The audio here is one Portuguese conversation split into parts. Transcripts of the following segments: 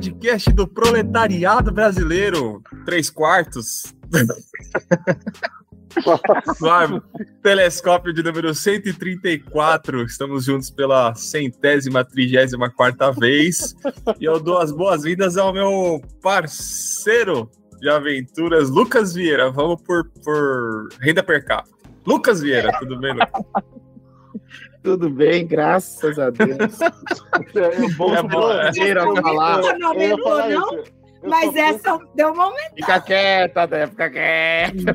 podcast do proletariado brasileiro. Três quartos. Telescópio de número 134. Estamos juntos pela centésima, trigésima quarta vez. E eu dou as boas-vindas ao meu parceiro de aventuras, Lucas Vieira. Vamos por, por renda per capita. Lucas Vieira, tudo bem, Lucas? Tudo bem, graças a Deus. É bom, é bom, é falar. Não, não, não, mas essa deu um momento. Fica quieta, né? Fica quieta.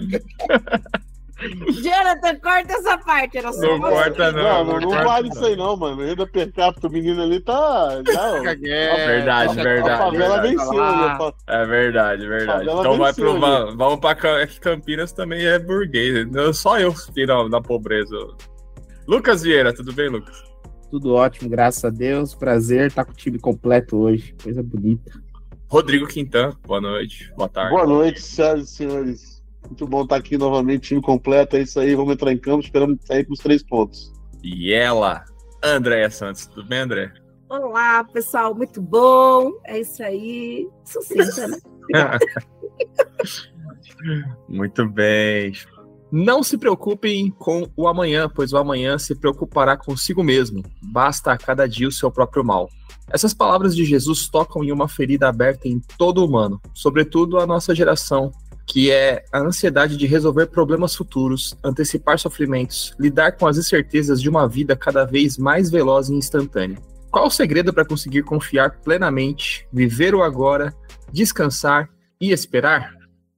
Jonathan, corta essa parte. Era só Não você. corta, não. Não, não, não corta, vale não. isso aí não, mano. Renda per capita, o menino ali tá. Já, Fica quieta. Verdade, Fica verdade, a favela verdade. venceu. Né? Fa- É verdade, verdade. Então vai pro. va- Vamos pra é que Campinas também é burguês. Não, Só eu fiquei na, na pobreza. Lucas Vieira, tudo bem, Lucas? Tudo ótimo, graças a Deus. Prazer estar com o time completo hoje. Coisa bonita. Rodrigo Quintan, boa noite, boa tarde. Boa noite, senhoras e senhores. Muito bom estar aqui novamente, time completo. É isso aí, vamos entrar em campo, esperando sair com os três pontos. E ela, Andréia Santos, tudo bem, André? Olá, pessoal, muito bom. É isso aí. Sucinta, né? Muito bem. Não se preocupem com o amanhã, pois o amanhã se preocupará consigo mesmo. Basta a cada dia o seu próprio mal. Essas palavras de Jesus tocam em uma ferida aberta em todo humano, sobretudo a nossa geração, que é a ansiedade de resolver problemas futuros, antecipar sofrimentos, lidar com as incertezas de uma vida cada vez mais veloz e instantânea. Qual o segredo para conseguir confiar plenamente, viver o agora, descansar e esperar?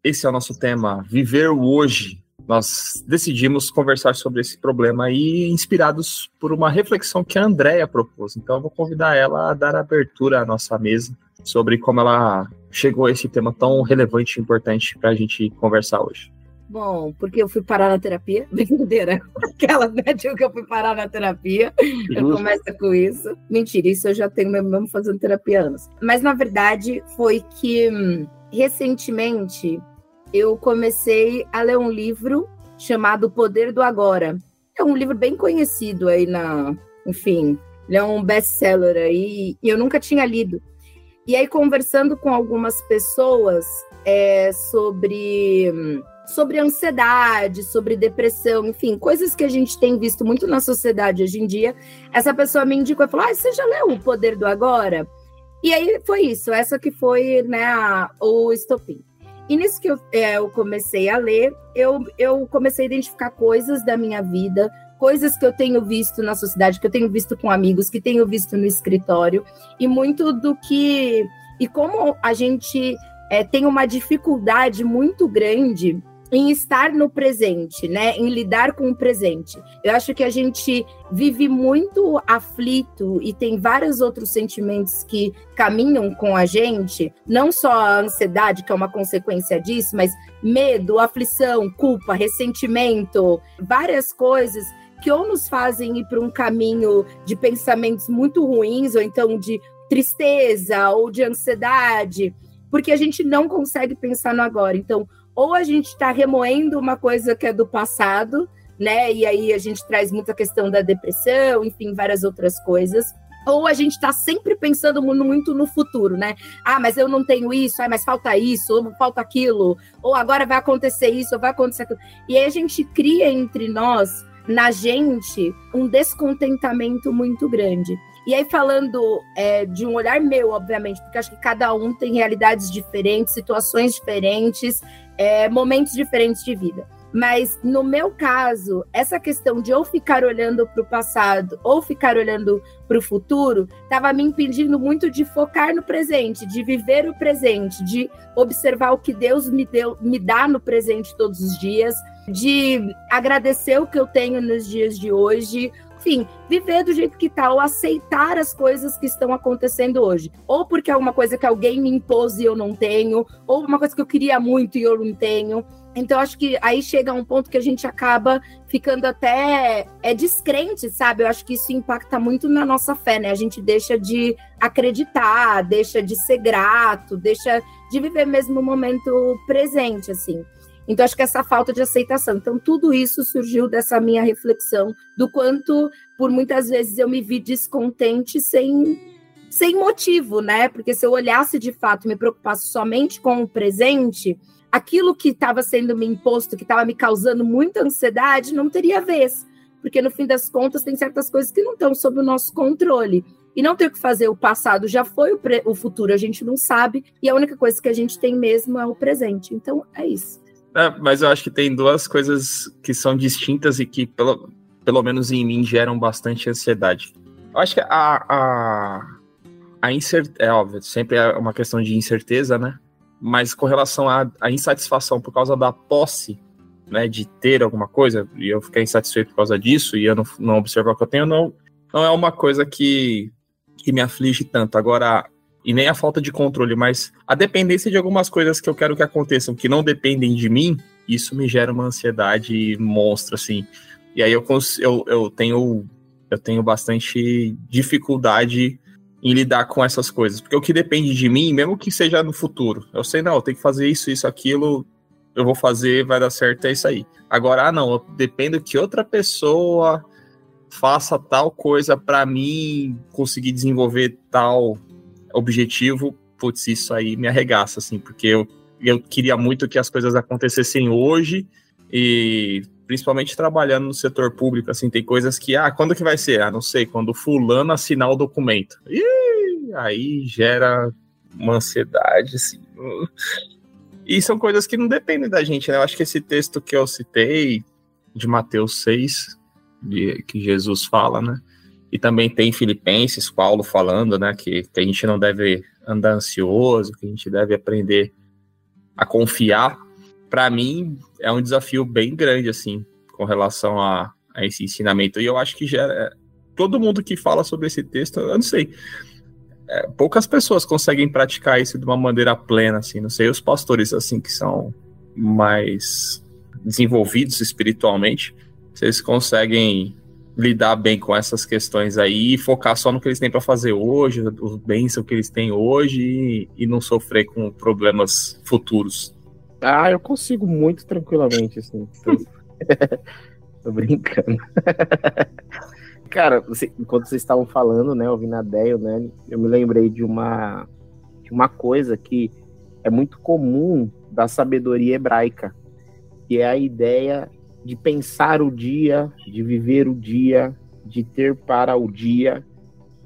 Esse é o nosso tema, viver o hoje. Nós decidimos conversar sobre esse problema aí, inspirados por uma reflexão que a Andrea propôs. Então, eu vou convidar ela a dar abertura à nossa mesa sobre como ela chegou a esse tema tão relevante e importante para a gente conversar hoje. Bom, porque eu fui parar na terapia. Brincadeira. Aquela de que eu fui parar na terapia. Eu começo com isso. Mentira, isso eu já tenho mesmo mesmo fazendo terapia há anos. Mas na verdade foi que hum, recentemente eu comecei a ler um livro chamado O Poder do Agora. É um livro bem conhecido aí na, enfim, ele é um best-seller aí e eu nunca tinha lido. E aí conversando com algumas pessoas é, sobre sobre ansiedade, sobre depressão, enfim, coisas que a gente tem visto muito na sociedade hoje em dia. Essa pessoa me indicou e falou: Ah, você já leu O Poder do Agora? E aí foi isso, essa que foi né, a- o estopim. E nisso que eu, é, eu comecei a ler, eu, eu comecei a identificar coisas da minha vida, coisas que eu tenho visto na sociedade, que eu tenho visto com amigos, que tenho visto no escritório, e muito do que. E como a gente é, tem uma dificuldade muito grande em estar no presente, né? Em lidar com o presente. Eu acho que a gente vive muito aflito e tem vários outros sentimentos que caminham com a gente, não só a ansiedade, que é uma consequência disso, mas medo, aflição, culpa, ressentimento, várias coisas que ou nos fazem ir para um caminho de pensamentos muito ruins, ou então de tristeza ou de ansiedade, porque a gente não consegue pensar no agora. Então, ou a gente está remoendo uma coisa que é do passado, né? E aí a gente traz muita questão da depressão, enfim, várias outras coisas. Ou a gente está sempre pensando mu- muito no futuro, né? Ah, mas eu não tenho isso, ah, mas falta isso, ou falta aquilo, ou agora vai acontecer isso, ou vai acontecer aquilo. E aí a gente cria entre nós, na gente, um descontentamento muito grande. E aí, falando é, de um olhar meu, obviamente, porque acho que cada um tem realidades diferentes, situações diferentes, é, momentos diferentes de vida. Mas no meu caso, essa questão de ou ficar olhando para o passado ou ficar olhando para o futuro estava me impedindo muito de focar no presente, de viver o presente, de observar o que Deus me deu, me dá no presente todos os dias, de agradecer o que eu tenho nos dias de hoje, enfim, viver do jeito que tá, ou aceitar as coisas que estão acontecendo hoje. Ou porque é uma coisa que alguém me impôs e eu não tenho, ou uma coisa que eu queria muito e eu não tenho. Então, acho que aí chega um ponto que a gente acaba ficando até é descrente, sabe? Eu acho que isso impacta muito na nossa fé, né? A gente deixa de acreditar, deixa de ser grato, deixa de viver mesmo o momento presente, assim. Então, acho que essa falta de aceitação. Então, tudo isso surgiu dessa minha reflexão do quanto, por muitas vezes, eu me vi descontente sem sem motivo, né? Porque se eu olhasse de fato e me preocupasse somente com o presente, aquilo que estava sendo me imposto, que estava me causando muita ansiedade, não teria vez. Porque no fim das contas, tem certas coisas que não estão sob o nosso controle. E não tem o que fazer, o passado já foi, o, o futuro a gente não sabe, e a única coisa que a gente tem mesmo é o presente. Então, é isso. É, mas eu acho que tem duas coisas que são distintas e que, pelo, pelo menos em mim, geram bastante ansiedade. Eu acho que a, a, a incerteza, é óbvio, sempre é uma questão de incerteza, né? Mas com relação à, à insatisfação por causa da posse, né, de ter alguma coisa, e eu ficar insatisfeito por causa disso, e eu não, não observar o que eu tenho, não, não é uma coisa que, que me aflige tanto. Agora, e nem a falta de controle, mas a dependência de algumas coisas que eu quero que aconteçam, que não dependem de mim, isso me gera uma ansiedade monstra, assim. E aí eu, eu, eu tenho eu tenho bastante dificuldade em lidar com essas coisas. Porque o que depende de mim, mesmo que seja no futuro, eu sei, não, eu tenho que fazer isso, isso, aquilo, eu vou fazer, vai dar certo, é isso aí. Agora, ah, não, eu dependo que outra pessoa faça tal coisa para mim conseguir desenvolver tal objetivo, putz, isso aí me arregaça, assim, porque eu, eu queria muito que as coisas acontecessem hoje e principalmente trabalhando no setor público, assim, tem coisas que, ah, quando que vai ser? Ah, não sei, quando fulano assinar o documento. Ih, aí gera uma ansiedade, assim. E são coisas que não dependem da gente, né? Eu acho que esse texto que eu citei, de Mateus 6, de, que Jesus fala, né? E também tem Filipenses, Paulo falando, né? Que, que a gente não deve andar ansioso, que a gente deve aprender a confiar para mim é um desafio bem grande assim com relação a, a, esse ensinamento. E eu acho que já é, todo mundo que fala sobre esse texto, eu não sei, é, poucas pessoas conseguem praticar isso de uma maneira plena, assim. Não sei os pastores assim que são mais desenvolvidos espiritualmente, vocês conseguem lidar bem com essas questões aí e focar só no que eles têm para fazer hoje, os bens que eles têm hoje e, e não sofrer com problemas futuros. Ah, eu consigo muito tranquilamente, assim. Tô brincando. Cara, você, enquanto vocês estavam falando, né, ouvindo a Deio, né, eu me lembrei de uma, de uma coisa que é muito comum da sabedoria hebraica, que é a ideia de pensar o dia, de viver o dia, de ter para o dia.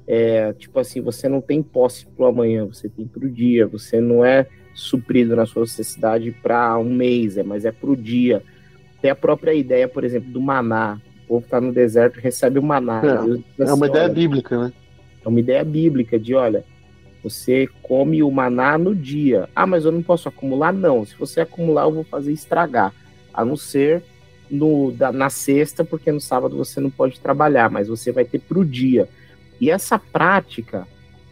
É, tipo assim, você não tem posse para o amanhã, você tem para o dia, você não é suprido na sua necessidade para um mês, é, mas é para o dia. Tem a própria ideia, por exemplo, do maná. O povo está no deserto recebe o maná. É, é uma ideia bíblica, né? É uma ideia bíblica de, olha, você come o maná no dia. Ah, mas eu não posso acumular? Não. Se você acumular, eu vou fazer estragar. A não ser no, da, na sexta, porque no sábado você não pode trabalhar, mas você vai ter para o dia. E essa prática,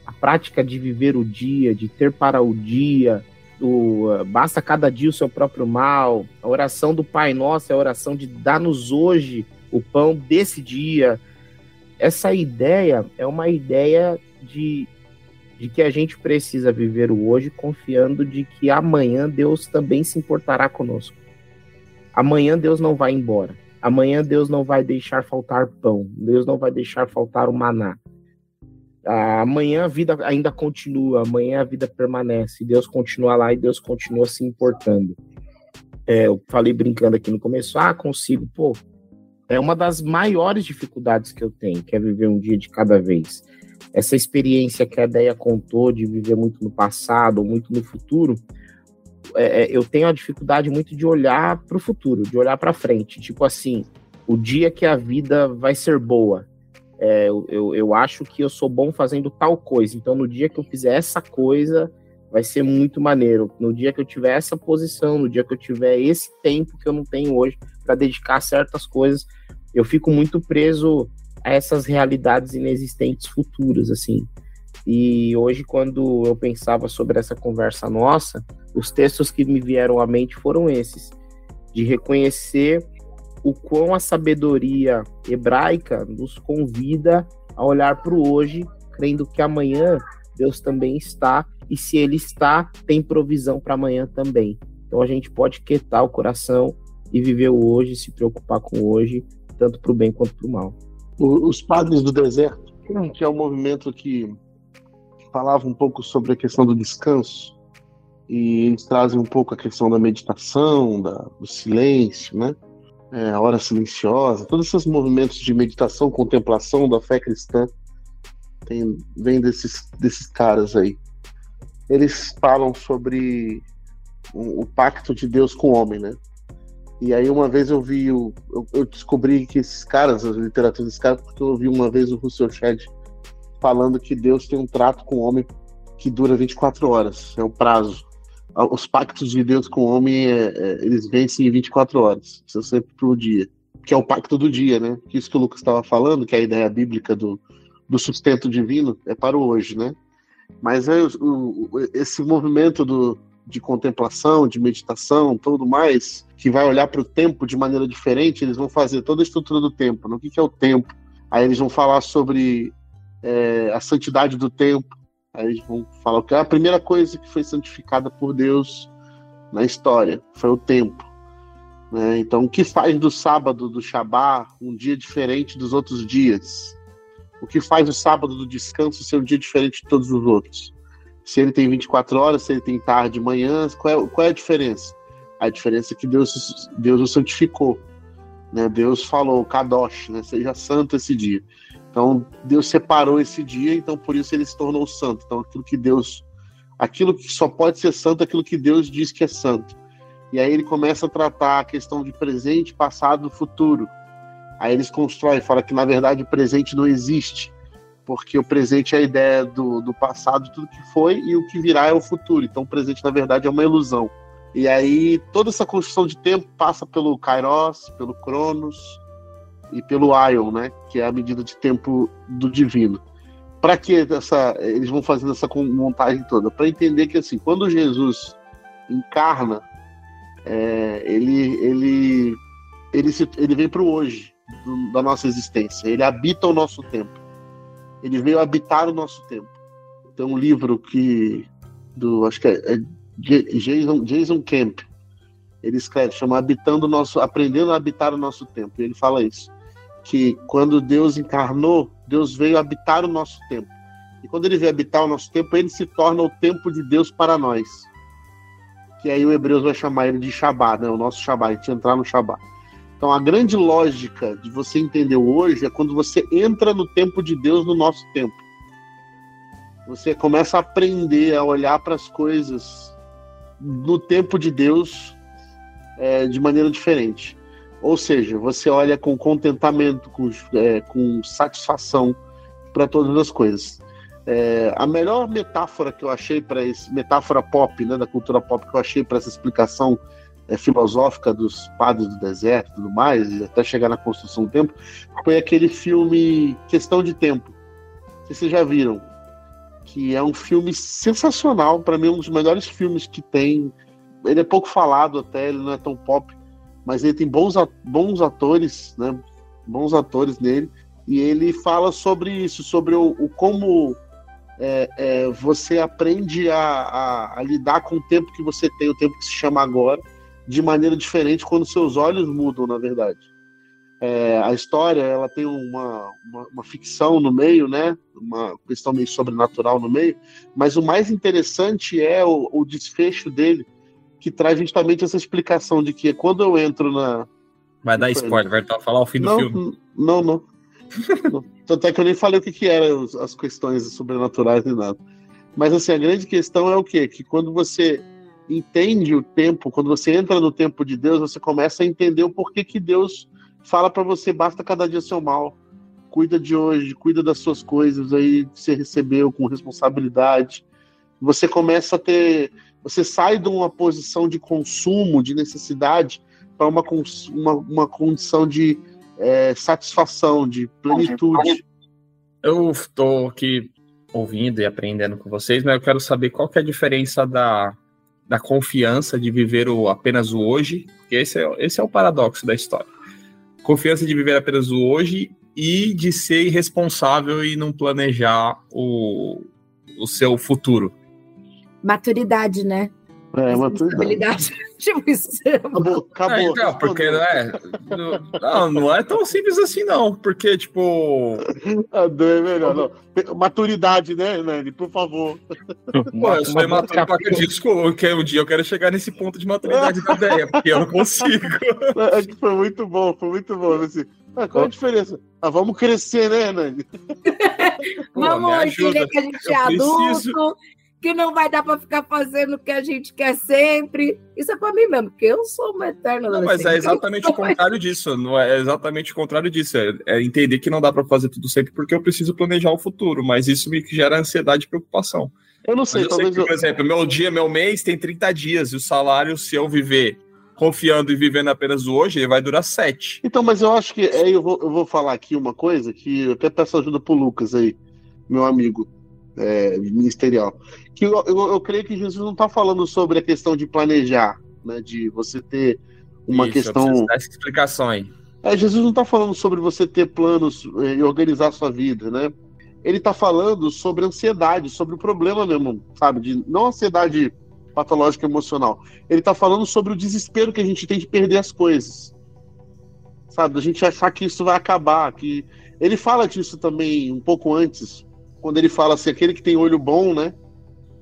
a prática de viver o dia, de ter para o dia, o basta cada dia o seu próprio mal, a oração do Pai Nosso é a oração de dar-nos hoje o pão desse dia. Essa ideia é uma ideia de, de que a gente precisa viver o hoje confiando de que amanhã Deus também se importará conosco. Amanhã Deus não vai embora. Amanhã Deus não vai deixar faltar pão. Deus não vai deixar faltar o maná amanhã a vida ainda continua, amanhã a vida permanece, Deus continua lá e Deus continua se importando. É, eu falei brincando aqui no começo, ah, consigo, pô, é uma das maiores dificuldades que eu tenho, que é viver um dia de cada vez. Essa experiência que a ideia contou de viver muito no passado, muito no futuro, é, é eu tenho a dificuldade muito de olhar para o futuro, de olhar para frente. Tipo assim, o dia que a vida vai ser boa, é, eu, eu acho que eu sou bom fazendo tal coisa. Então, no dia que eu fizer essa coisa, vai ser muito maneiro. No dia que eu tiver essa posição, no dia que eu tiver esse tempo que eu não tenho hoje para dedicar a certas coisas, eu fico muito preso a essas realidades inexistentes futuras, assim. E hoje, quando eu pensava sobre essa conversa nossa, os textos que me vieram à mente foram esses: de reconhecer o quão a sabedoria hebraica nos convida a olhar para o hoje, crendo que amanhã Deus também está, e se Ele está, tem provisão para amanhã também. Então a gente pode quietar o coração e viver o hoje, se preocupar com o hoje, tanto para o bem quanto para o mal. Os Padres do Deserto, que é um movimento que falava um pouco sobre a questão do descanso e eles trazem um pouco a questão da meditação, da, do silêncio, né? É, a hora silenciosa, todos esses movimentos de meditação, contemplação da fé cristã tem, vem desses, desses caras aí. Eles falam sobre o, o pacto de Deus com o homem, né? E aí uma vez eu vi, o, eu, eu descobri que esses caras, a literatura desses caras, porque eu ouvi uma vez o Russell Shedd falando que Deus tem um trato com o homem que dura 24 horas, é o prazo os pactos de Deus com o homem, é, é, eles vencem em 24 horas. Sempre pro dia. Que é o pacto do dia, né? Que isso que o Lucas estava falando, que é a ideia bíblica do, do sustento divino, é para o hoje, né? Mas é o, esse movimento do, de contemplação, de meditação, tudo mais, que vai olhar para o tempo de maneira diferente, eles vão fazer toda a estrutura do tempo. Né? O que, que é o tempo? Aí eles vão falar sobre é, a santidade do tempo, Aí eles vão falar que a primeira coisa que foi santificada por Deus na história foi o tempo. Né? Então, o que faz do sábado, do Shabá, um dia diferente dos outros dias? O que faz o sábado do descanso ser um dia diferente de todos os outros? Se ele tem 24 horas, se ele tem tarde, manhã, qual é, qual é a diferença? A diferença é que Deus, Deus o santificou. Né? Deus falou, Kadosh, né? seja santo esse dia. Então Deus separou esse dia, então por isso ele se tornou santo. Então aquilo que Deus, aquilo que só pode ser santo, é aquilo que Deus diz que é santo. E aí ele começa a tratar a questão de presente, passado, futuro. Aí eles constroem, fala que na verdade o presente não existe, porque o presente é a ideia do, do passado, tudo que foi, e o que virá é o futuro. Então o presente na verdade é uma ilusão. E aí toda essa construção de tempo passa pelo Kairos, pelo Cronos, e pelo Ion, né, que é a medida de tempo do divino. Para que essa, eles vão fazendo essa montagem toda? Para entender que assim, quando Jesus encarna, é, ele ele ele, se, ele vem para o hoje do, da nossa existência. Ele habita o nosso tempo. Ele veio habitar o nosso tempo. Tem um livro que do acho que é, é Jason, Jason Camp. Ele escreve, chama Habitando nosso, aprendendo a habitar o nosso tempo. E ele fala isso que quando Deus encarnou, Deus veio habitar o nosso tempo. E quando ele veio habitar o nosso tempo, ele se torna o tempo de Deus para nós. Que aí o Hebreus vai chamar ele de Shabbat, né? o nosso Shabbat, a gente entrar no Shabbat. Então a grande lógica de você entender hoje é quando você entra no tempo de Deus no nosso tempo. Você começa a aprender a olhar para as coisas no tempo de Deus é, de maneira diferente. Ou seja, você olha com contentamento, com, é, com satisfação para todas as coisas. É, a melhor metáfora que eu achei para esse metáfora pop, né, da cultura pop que eu achei para essa explicação é, filosófica dos padres do deserto, tudo mais, e até chegar na construção do tempo, foi aquele filme Questão de Tempo. Que vocês já viram? Que é um filme sensacional, para mim um dos melhores filmes que tem. Ele é pouco falado até, ele não é tão pop, mas ele tem bons, bons atores, né? Bons atores nele. E ele fala sobre isso, sobre o, o como é, é, você aprende a, a, a, lidar com o tempo que você tem, o tempo que se chama agora, de maneira diferente quando seus olhos mudam, na verdade. É, a história ela tem uma, uma, uma, ficção no meio, né? Uma questão meio sobrenatural no meio, mas o mais interessante é o, o desfecho dele, que traz justamente essa explicação de que quando eu entro na. Vai dar spoiler, vai falar o fim não, do filme. Não, não. não. Tanto é que eu nem falei o que, que eram as questões sobrenaturais nem nada. Mas assim, a grande questão é o quê? Que quando você entende o tempo, quando você entra no tempo de Deus, você começa a entender o porquê que Deus fala para você, basta cada dia seu mal. Cuida de hoje, cuida das suas coisas aí que você recebeu com responsabilidade. Você começa a ter você sai de uma posição de consumo, de necessidade, para uma, uma, uma condição de é, satisfação, de plenitude. Eu estou aqui ouvindo e aprendendo com vocês, mas eu quero saber qual que é a diferença da, da confiança de viver o, apenas o hoje, porque esse é, esse é o paradoxo da história. Confiança de viver apenas o hoje e de ser irresponsável e não planejar o, o seu futuro maturidade, né? É, maturidade. tipo, isso. Acabou, acabou. É, então, porque, né? Não, não é tão simples assim, não. Porque, tipo. Ah, não é melhor, não. Maturidade, né, Nani? Por favor. Pô, eu sou imaturo pra disco, que um dia eu quero chegar nesse ponto de maturidade da ideia, porque eu não consigo. É foi muito bom, foi muito bom. Assim. Ah, qual a diferença? Ah, vamos crescer, né, Nani? vamos entender que a gente é adulto que não vai dar para ficar fazendo o que a gente quer sempre. Isso é para mim mesmo, porque eu sou uma eterna Não, mas é exatamente o contrário disso. Não é exatamente o contrário disso. É, é entender que não dá para fazer tudo sempre porque eu preciso planejar o futuro, mas isso me gera ansiedade e preocupação. Eu não sei, eu sei que, por exemplo, meu dia, meu mês tem 30 dias e o salário, se eu viver confiando e vivendo apenas o hoje, ele vai durar sete. Então, mas eu acho que é, eu, vou, eu vou falar aqui uma coisa que eu até peço ajuda pro Lucas aí, meu amigo é, ministerial. Que eu, eu, eu, creio que Jesus não está falando sobre a questão de planejar, né, de você ter uma Isso, questão. Essa explicação aí. É, Jesus não está falando sobre você ter planos é, e organizar a sua vida, né? Ele está falando sobre ansiedade, sobre o problema mesmo, sabe? De, não ansiedade patológica emocional. Ele está falando sobre o desespero que a gente tem de perder as coisas. Sabe? A gente achar que isso vai acabar. que Ele fala disso também um pouco antes, quando ele fala assim, aquele que tem olho bom, né,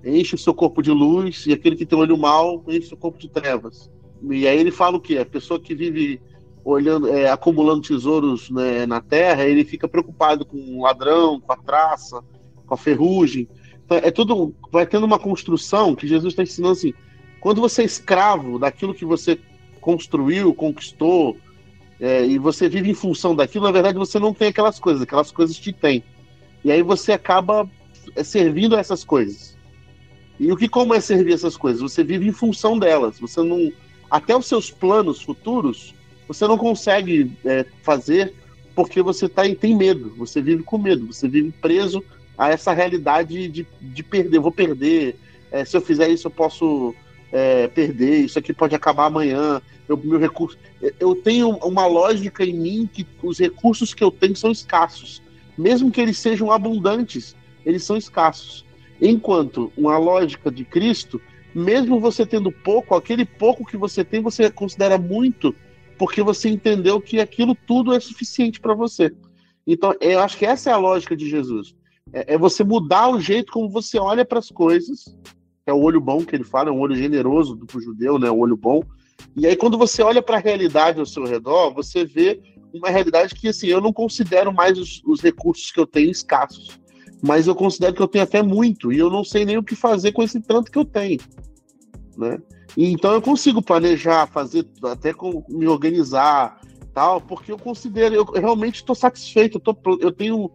enche o seu corpo de luz, e aquele que tem olho mau, enche o seu corpo de trevas. E aí ele fala o quê? A pessoa que vive olhando, é, acumulando tesouros né, na terra, ele fica preocupado com o ladrão, com a traça, com a ferrugem. Então, é tudo, vai tendo uma construção que Jesus está ensinando assim, quando você é escravo daquilo que você construiu, conquistou, é, e você vive em função daquilo, na verdade você não tem aquelas coisas, aquelas coisas te têm. E aí você acaba é, servindo a essas coisas. E o que como é servir essas coisas? Você vive em função delas. Você não até os seus planos futuros você não consegue é, fazer porque você tá, tem medo. Você vive com medo. Você vive preso a essa realidade de, de perder. Vou perder. É, se eu fizer isso eu posso é, perder. Isso aqui pode acabar amanhã. Eu, meu recurso. Eu tenho uma lógica em mim que os recursos que eu tenho são escassos mesmo que eles sejam abundantes, eles são escassos. Enquanto uma lógica de Cristo, mesmo você tendo pouco, aquele pouco que você tem, você considera muito, porque você entendeu que aquilo tudo é suficiente para você. Então, eu acho que essa é a lógica de Jesus. É, é você mudar o jeito como você olha para as coisas. É o olho bom que ele fala, é um olho generoso do judeu, né? O olho bom. E aí, quando você olha para a realidade ao seu redor, você vê uma realidade que, assim, eu não considero mais os, os recursos que eu tenho escassos. Mas eu considero que eu tenho até muito. E eu não sei nem o que fazer com esse tanto que eu tenho. Né? Então eu consigo planejar, fazer, até com, me organizar, tal, porque eu considero, eu realmente estou satisfeito, eu, tô, eu tenho,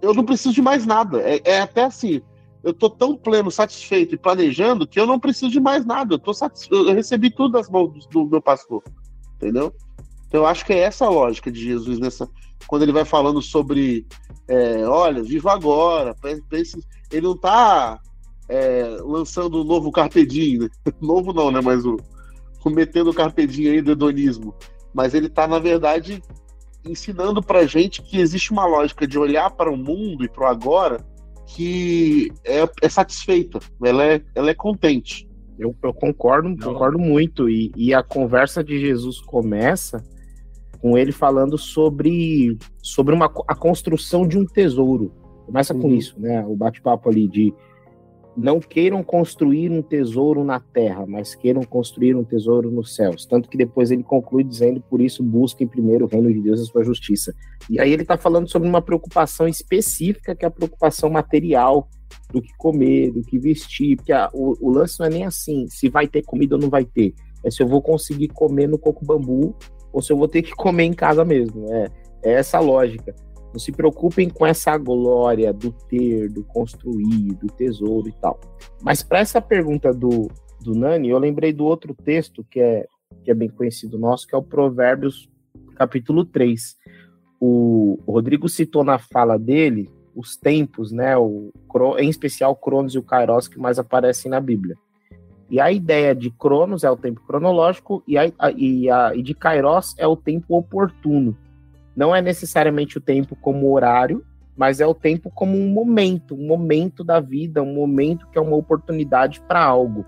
eu não preciso de mais nada. É, é até assim, eu estou tão pleno, satisfeito e planejando que eu não preciso de mais nada. Eu, tô satisfeito, eu recebi tudo das mãos do, do meu pastor, entendeu? Então eu acho que é essa a lógica de Jesus nessa quando ele vai falando sobre, é, olha, viva agora, pense, ele não está é, lançando o um novo carpedinho, né? novo não, né? Mas o, o metendo o carpedinho aí do hedonismo, mas ele está na verdade ensinando para gente que existe uma lógica de olhar para o mundo e para o agora que é, é satisfeita, ela é, ela é contente. Eu, eu concordo, não. concordo muito. E, e a conversa de Jesus começa com ele falando sobre, sobre uma, a construção de um tesouro. Começa uhum. com isso, né? O bate-papo ali de não queiram construir um tesouro na terra, mas queiram construir um tesouro nos céus. Tanto que depois ele conclui dizendo, por isso busquem primeiro o reino de Deus e a sua justiça. E aí ele está falando sobre uma preocupação específica, que é a preocupação material, do que comer, do que vestir, porque a, o, o lance não é nem assim, se vai ter comida ou não vai ter, é se eu vou conseguir comer no coco bambu ou se eu vou ter que comer em casa mesmo. É, é essa lógica. Não se preocupem com essa glória do ter, do construir, do tesouro e tal. Mas para essa pergunta do, do Nani, eu lembrei do outro texto que é, que é bem conhecido nosso, que é o Provérbios capítulo 3. O, o Rodrigo citou na fala dele os tempos, né? O, em especial o Cronos e o Kairos que mais aparecem na Bíblia. E a ideia de Cronos é o tempo cronológico e, a, e, a, e de Kairos é o tempo oportuno. Não é necessariamente o tempo como horário, mas é o tempo como um momento, um momento da vida, um momento que é uma oportunidade para algo.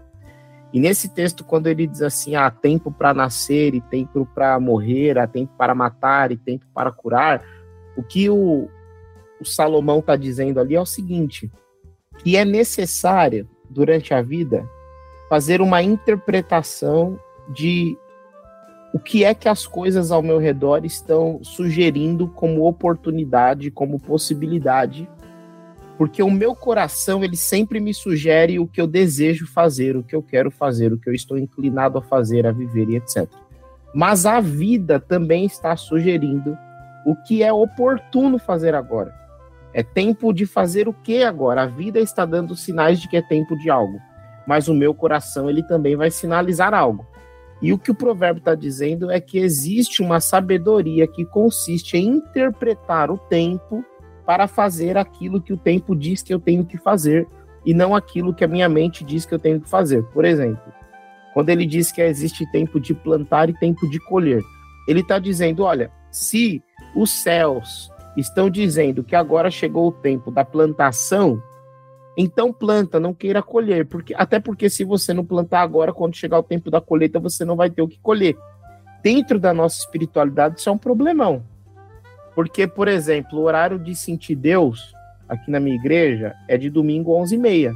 E nesse texto, quando ele diz assim, há tempo para nascer e tempo para morrer, há tempo para matar e tempo para curar, o que o, o Salomão está dizendo ali é o seguinte: que é necessário, durante a vida, fazer uma interpretação de o que é que as coisas ao meu redor estão sugerindo como oportunidade, como possibilidade porque o meu coração ele sempre me sugere o que eu desejo fazer, o que eu quero fazer, o que eu estou inclinado a fazer, a viver e etc. Mas a vida também está sugerindo o que é oportuno fazer agora. É tempo de fazer o que agora? A vida está dando sinais de que é tempo de algo, mas o meu coração ele também vai sinalizar algo. E o que o provérbio está dizendo é que existe uma sabedoria que consiste em interpretar o tempo para fazer aquilo que o tempo diz que eu tenho que fazer e não aquilo que a minha mente diz que eu tenho que fazer. Por exemplo, quando ele diz que existe tempo de plantar e tempo de colher, ele está dizendo: olha, se os céus estão dizendo que agora chegou o tempo da plantação, então planta, não queira colher, porque até porque se você não plantar agora, quando chegar o tempo da colheita, você não vai ter o que colher. Dentro da nossa espiritualidade, isso é um problemão. Porque, por exemplo, o horário de sentir Deus aqui na minha igreja é de domingo 11h30.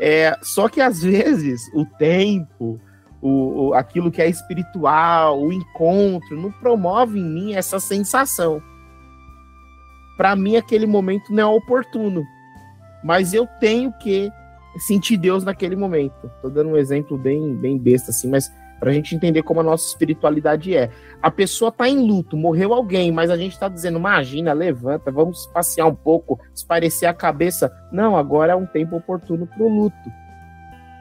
É, só que às vezes o tempo, o, o, aquilo que é espiritual, o encontro, não promove em mim essa sensação. Para mim, aquele momento não é oportuno. Mas eu tenho que sentir Deus naquele momento. Estou dando um exemplo bem, bem besta, assim, mas para a gente entender como a nossa espiritualidade é. A pessoa está em luto, morreu alguém, mas a gente está dizendo, imagina, levanta, vamos passear um pouco, esparecer a cabeça. Não, agora é um tempo oportuno para o luto.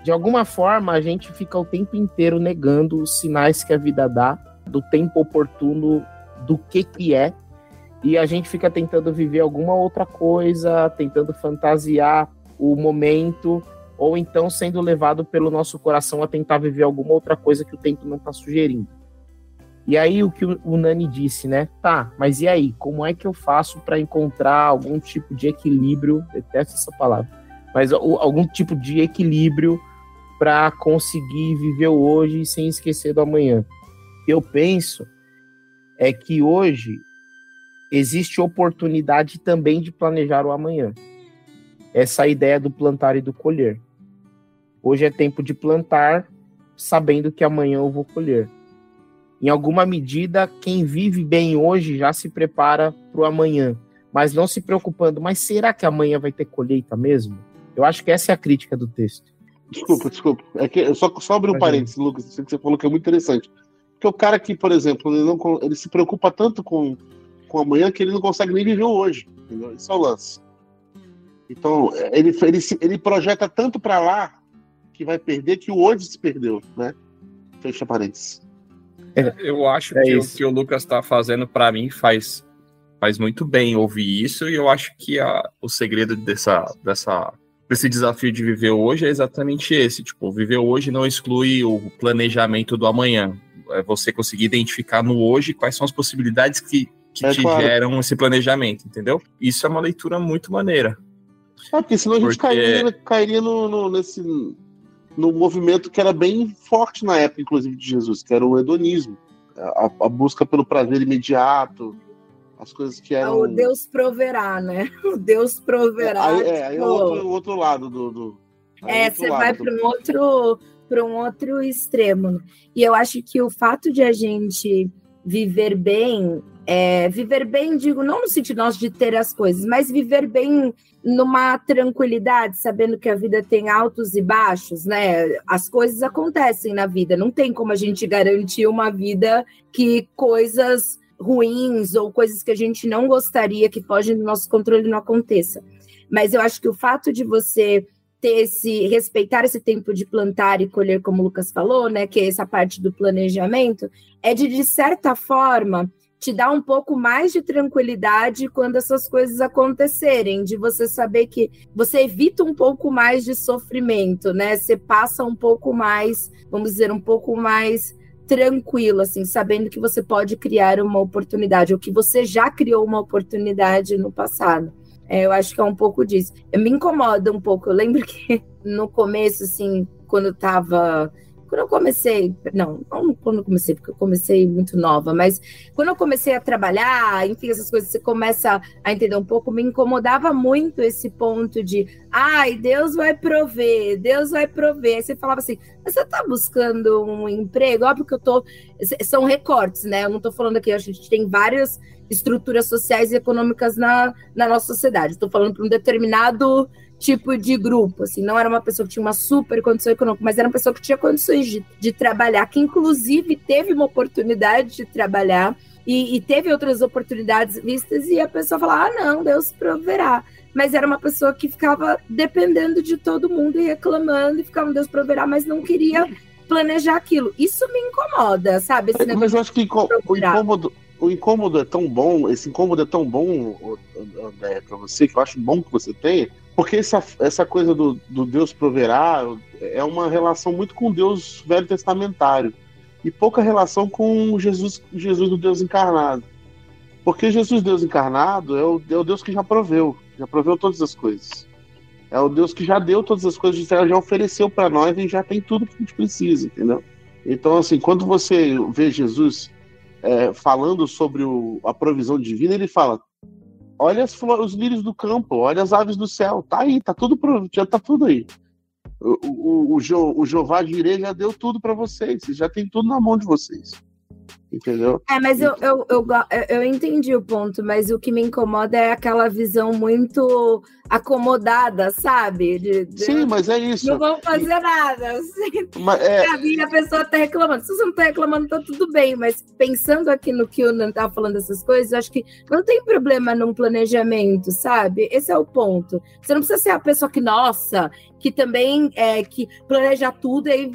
De alguma forma, a gente fica o tempo inteiro negando os sinais que a vida dá, do tempo oportuno, do que que é, e a gente fica tentando viver alguma outra coisa, tentando fantasiar o momento, ou então sendo levado pelo nosso coração a tentar viver alguma outra coisa que o tempo não está sugerindo. E aí o que o Nani disse, né? Tá, mas e aí? Como é que eu faço para encontrar algum tipo de equilíbrio? Detesto essa palavra, mas algum tipo de equilíbrio para conseguir viver hoje sem esquecer do amanhã. Eu penso é que hoje existe oportunidade também de planejar o amanhã. Essa ideia do plantar e do colher. Hoje é tempo de plantar, sabendo que amanhã eu vou colher. Em alguma medida, quem vive bem hoje já se prepara para o amanhã, mas não se preocupando. Mas será que amanhã vai ter colheita mesmo? Eu acho que essa é a crítica do texto. Desculpa, desculpa. É que só, só abrir um parênteses, Lucas, que você falou que é muito interessante. Porque o cara que, por exemplo, ele, não, ele se preocupa tanto com, com amanhã que ele não consegue nem viver hoje. Entendeu? Isso é o lance. Então, ele, ele, ele projeta tanto para lá que vai perder que o hoje se perdeu, né? Fecha parênteses. É, eu acho é que isso. o que o Lucas está fazendo para mim faz, faz muito bem ouvir isso e eu acho que a, o segredo dessa, dessa, desse desafio de viver hoje é exatamente esse. Tipo, viver hoje não exclui o planejamento do amanhã. É você conseguir identificar no hoje quais são as possibilidades que, que é, te claro. geram esse planejamento, entendeu? Isso é uma leitura muito maneira. É, porque senão a gente porque... cairia, cairia no, no, nesse, no movimento que era bem forte na época, inclusive, de Jesus, que era o hedonismo. A, a busca pelo prazer imediato, as coisas que eram. O Deus proverá, né? O Deus proverá. É, aí, é, aí é o outro, o outro lado do. do é, você vai para um outro para um outro extremo. E eu acho que o fato de a gente viver bem, é, viver bem, digo, não no sentido nosso de ter as coisas, mas viver bem numa tranquilidade, sabendo que a vida tem altos e baixos, né? As coisas acontecem na vida, não tem como a gente garantir uma vida que coisas ruins ou coisas que a gente não gostaria que fogem do nosso controle não aconteça. Mas eu acho que o fato de você ter esse respeitar esse tempo de plantar e colher, como o Lucas falou, né, que é essa parte do planejamento, é de de certa forma te dá um pouco mais de tranquilidade quando essas coisas acontecerem, de você saber que você evita um pouco mais de sofrimento, né? Você passa um pouco mais, vamos dizer, um pouco mais tranquilo, assim, sabendo que você pode criar uma oportunidade, ou que você já criou uma oportunidade no passado. É, eu acho que é um pouco disso. Me incomoda um pouco. Eu lembro que no começo, assim, quando eu tava quando eu comecei, não, não quando eu comecei, porque eu comecei muito nova, mas quando eu comecei a trabalhar, enfim, essas coisas, você começa a entender um pouco, me incomodava muito esse ponto de, ai, Deus vai prover, Deus vai prover. Aí você falava assim, mas você tá buscando um emprego? Óbvio que eu tô, são recortes, né? Eu não tô falando aqui, a gente tem várias estruturas sociais e econômicas na, na nossa sociedade. Estou falando para um determinado tipo de grupo, assim, não era uma pessoa que tinha uma super condição econômica, mas era uma pessoa que tinha condições de, de trabalhar, que inclusive teve uma oportunidade de trabalhar e, e teve outras oportunidades vistas e a pessoa falava, ah, não, Deus proverá. Mas era uma pessoa que ficava dependendo de todo mundo e reclamando e ficava, Deus proverá, mas não queria planejar aquilo. Isso me incomoda, sabe? mas eu acho que o incômodo, o incômodo é tão bom, esse incômodo é tão bom, André, para você, que eu acho bom que você tenha, porque essa, essa coisa do, do Deus proverá é uma relação muito com Deus velho testamentário e pouca relação com Jesus, Jesus do Deus encarnado. Porque Jesus, Deus encarnado, é o, é o Deus que já proveu, já proveu todas as coisas. É o Deus que já deu todas as coisas, já ofereceu para nós e já tem tudo que a gente precisa, entendeu? Então, assim, quando você vê Jesus é, falando sobre o, a provisão divina, ele fala: olha as flores, os lírios do campo, olha as aves do céu, tá aí, tá tudo já tá tudo aí. O, o, o, jo, o Jeová já deu tudo para vocês, já tem tudo na mão de vocês entendeu? É, mas eu, eu, eu, eu, entendi o ponto, mas o que me incomoda é aquela visão muito acomodada, sabe? De, de, Sim, mas é isso. Não vão fazer nada. Assim. Mas é... A pessoa tá reclamando. Se você não tá reclamando, tá tudo bem, mas pensando aqui no que o Nan tava falando dessas coisas, eu acho que não tem problema num planejamento, sabe? Esse é o ponto. Você não precisa ser a pessoa que, nossa, que também é, que planeja tudo e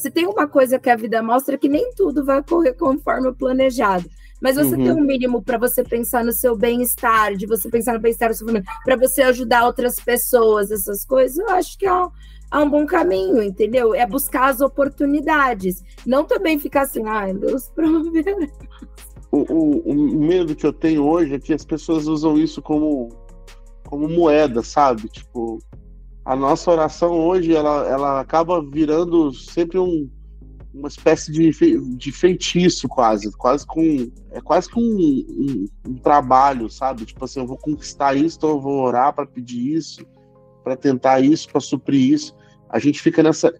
se tem uma coisa que a vida mostra que nem tudo vai correr conforme o planejado. Mas você uhum. tem um mínimo para você pensar no seu bem-estar, de você pensar no bem-estar do seu família, para você ajudar outras pessoas, essas coisas, eu acho que é um, é um bom caminho, entendeu? É buscar as oportunidades. Não também ficar assim, ai, Deus proverá. O, o, o, medo que eu tenho hoje é que as pessoas usam isso como, como moeda, sabe? Tipo, a nossa oração hoje ela, ela acaba virando sempre um, uma espécie de, de feitiço quase, quase com é quase com um, um, um, trabalho, sabe? Tipo assim, eu vou conquistar isso, então eu vou orar para pedir isso, para tentar isso, para suprir isso. A gente fica nessa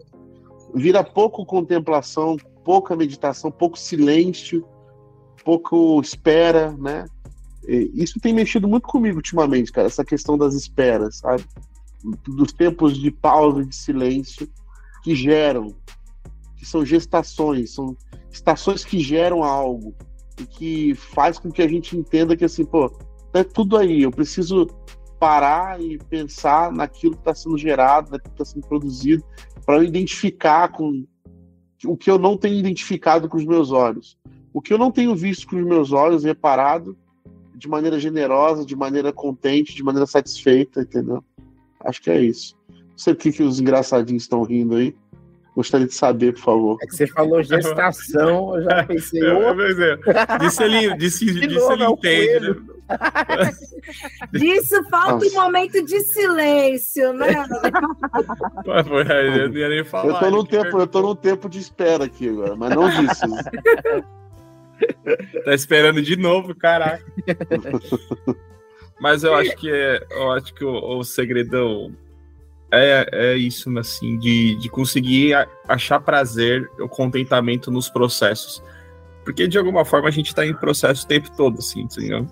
vira pouco contemplação, pouca meditação, pouco silêncio, pouco espera, né? Isso tem mexido muito comigo ultimamente, cara, essa questão das esperas, sabe? Dos tempos de pausa, de silêncio, que geram, que são gestações, são estações que geram algo e que faz com que a gente entenda que assim, pô, é tudo aí, eu preciso parar e pensar naquilo que está sendo gerado, naquilo que está sendo produzido, para eu identificar com o que eu não tenho identificado com os meus olhos. O que eu não tenho visto com os meus olhos, reparado de maneira generosa, de maneira contente, de maneira satisfeita, entendeu? Acho que é isso. Não sei o que, que os engraçadinhos estão rindo aí. Gostaria de saber, por favor. É que você falou gestação, eu já pensei. Eu, pensei disse ele, disse, de disse novo, ele é entende. Né? Disso falta Nossa. um momento de silêncio, né? eu, ia nem falar, eu, tô num tempo, eu tô num tempo de espera aqui agora, mas não disso. tá esperando de novo, caraca. Mas eu acho que é, eu acho que o, o segredão é, é isso, assim, de, de conseguir achar prazer, o contentamento nos processos. Porque de alguma forma a gente está em processo o tempo todo, assim, entendeu?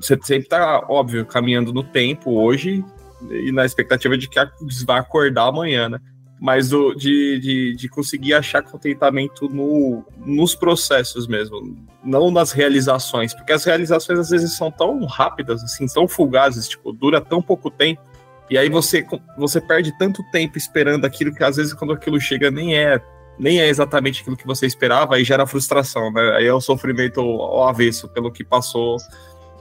Você sempre tá, óbvio, caminhando no tempo hoje e na expectativa de que vai acordar amanhã, né? Mas do, de, de, de, conseguir achar contentamento no, nos processos mesmo, não nas realizações, porque as realizações às vezes são tão rápidas, assim, tão fugazes, tipo, dura tão pouco tempo, e aí você, você perde tanto tempo esperando aquilo que às vezes quando aquilo chega nem é nem é exatamente aquilo que você esperava, aí gera frustração, né? Aí é o sofrimento ao avesso pelo que passou,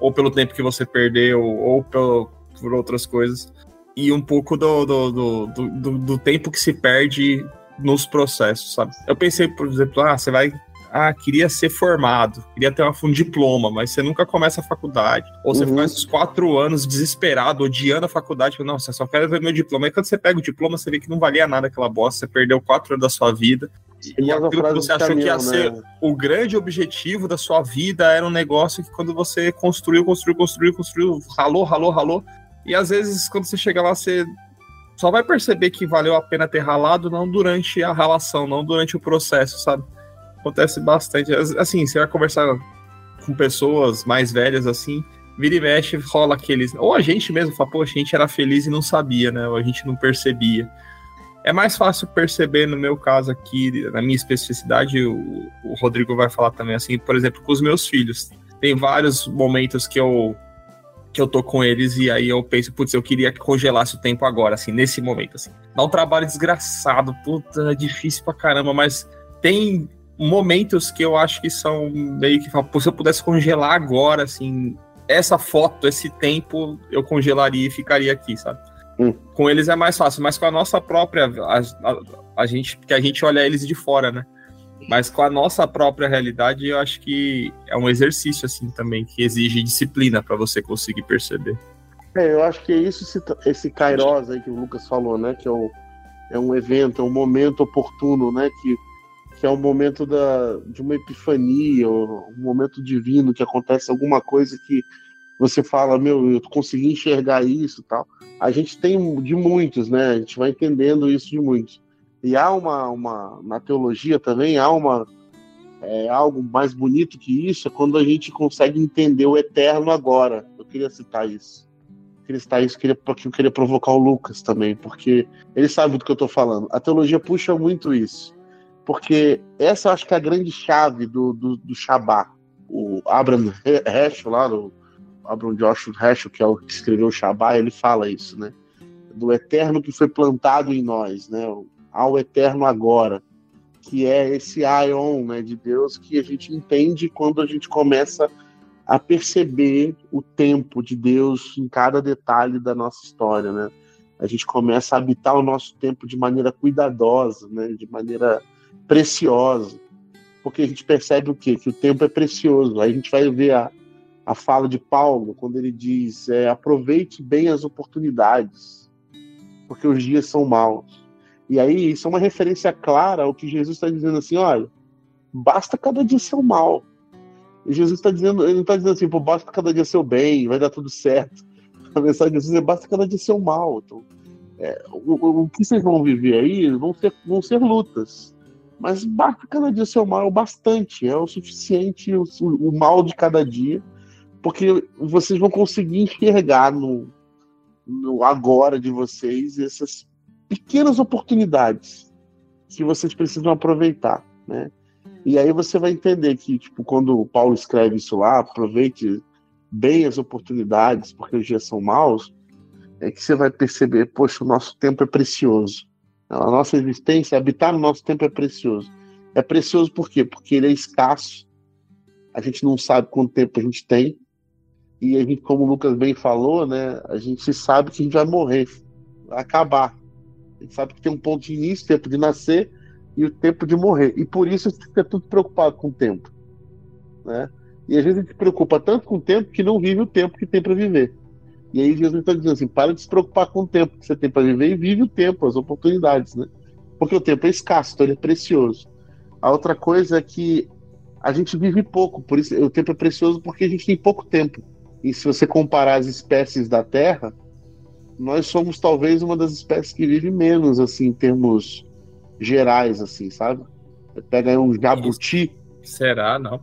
ou pelo tempo que você perdeu, ou pelo, por outras coisas e um pouco do, do, do, do, do tempo que se perde nos processos, sabe? Eu pensei, por exemplo, ah, você vai ah, queria ser formado, queria ter um diploma, mas você nunca começa a faculdade. Ou você uhum. faz os quatro anos desesperado, odiando a faculdade, não, você só quer ver meu diploma. E quando você pega o diploma, você vê que não valia nada aquela bosta, você perdeu quatro anos da sua vida. E, e aquilo que você achou caminhão, que ia né? ser o grande objetivo da sua vida era um negócio que quando você construiu, construiu, construiu, construiu, ralou, ralou, ralou. E às vezes, quando você chega lá, você só vai perceber que valeu a pena ter ralado não durante a ralação, não durante o processo, sabe? Acontece bastante. Assim, você vai conversar com pessoas mais velhas assim, vira e mexe, rola aqueles. Ou a gente mesmo fala, pô, a gente era feliz e não sabia, né? Ou a gente não percebia. É mais fácil perceber no meu caso aqui, na minha especificidade, o, o Rodrigo vai falar também assim, por exemplo, com os meus filhos. Tem vários momentos que eu que eu tô com eles e aí eu penso, putz, eu queria que congelasse o tempo agora, assim, nesse momento, assim. Dá um trabalho desgraçado, puta, é difícil pra caramba, mas tem momentos que eu acho que são meio que, se eu pudesse congelar agora, assim, essa foto, esse tempo, eu congelaria e ficaria aqui, sabe? Hum. Com eles é mais fácil, mas com a nossa própria, a, a, a gente, que a gente olha eles de fora, né? Mas com a nossa própria realidade, eu acho que é um exercício assim também que exige disciplina para você conseguir perceber. É, eu acho que é isso esse, esse Kairos aí que o Lucas falou, né? Que é, o, é um evento, é um momento oportuno, né? Que, que é um momento da, de uma epifania, um momento divino, que acontece alguma coisa que você fala, meu, eu consegui enxergar isso tal. A gente tem de muitos, né? A gente vai entendendo isso de muitos. E há uma, uma na teologia também, há uma é, algo mais bonito que isso, é quando a gente consegue entender o eterno agora. Eu queria citar isso. Eu queria citar isso queria, porque eu queria provocar o Lucas também, porque ele sabe do que eu estou falando. A teologia puxa muito isso. Porque essa eu acho que é a grande chave do, do, do Shabá. O Abraham Heschel, lá, o Abraham Joshua Heschel, que é o que escreveu o Shabá, ele fala isso, né? Do eterno que foi plantado em nós, né? Ao eterno agora, que é esse aion né, de Deus que a gente entende quando a gente começa a perceber o tempo de Deus em cada detalhe da nossa história, né? A gente começa a habitar o nosso tempo de maneira cuidadosa, né? De maneira preciosa, porque a gente percebe o quê? Que o tempo é precioso. Aí a gente vai ver a, a fala de Paulo quando ele diz: é, aproveite bem as oportunidades, porque os dias são maus. E aí, isso é uma referência clara ao que Jesus está dizendo assim: olha, basta cada dia ser o mal. E Jesus está dizendo, ele não está dizendo assim, pô, basta cada dia ser o bem, vai dar tudo certo. A mensagem de Jesus é basta cada dia ser o mal. Então, é, o, o, que vocês vão viver aí vão ser, vão ser lutas. Mas basta cada dia ser o mal, é o bastante, é o suficiente o, o mal de cada dia, porque vocês vão conseguir enxergar no, no agora de vocês essas pequenas oportunidades que vocês precisam aproveitar, né? E aí você vai entender que, tipo, quando Paulo escreve isso lá, aproveite bem as oportunidades, porque os dias são maus, é que você vai perceber, poxa, o nosso tempo é precioso. A nossa existência, habitar no nosso tempo é precioso. É precioso por quê? Porque ele é escasso. A gente não sabe quanto tempo a gente tem. E a gente, como o Lucas bem falou, né, a gente sabe que a gente vai morrer, vai acabar. Sabe que tem um ponto de início, tempo de nascer e o tempo de morrer. E por isso fica tudo preocupado com o tempo. Né? E às vezes a gente se preocupa tanto com o tempo que não vive o tempo que tem para viver. E aí Jesus está dizendo assim: para de se preocupar com o tempo que você tem para viver e vive o tempo, as oportunidades. Né? Porque o tempo é escasso, então ele é precioso. A outra coisa é que a gente vive pouco, por isso o tempo é precioso porque a gente tem pouco tempo. E se você comparar as espécies da Terra, nós somos talvez uma das espécies que vive menos, assim, em termos gerais, assim, sabe? Pega aí um jabuti. Será? Não.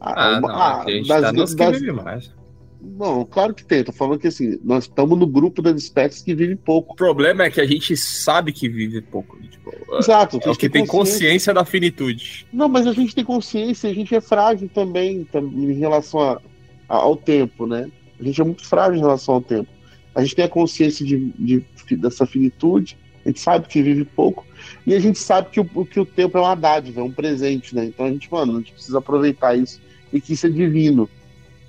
Ah, ah, não, ah, a gente das, tá das... que vive mais. Não, claro que tem. Tô falando que assim, nós estamos no grupo das espécies que vivem pouco. O problema é que a gente sabe que vive pouco. Tipo, Exato. É o que tem consciência. consciência da finitude. Não, mas a gente tem consciência, a gente é frágil também em relação a, a, ao tempo, né? A gente é muito frágil em relação ao tempo a gente tem a consciência de, de, dessa finitude, a gente sabe que vive pouco, e a gente sabe que o, que o tempo é uma dádiva, é um presente, né? Então a gente, mano, a gente precisa aproveitar isso e que isso é divino.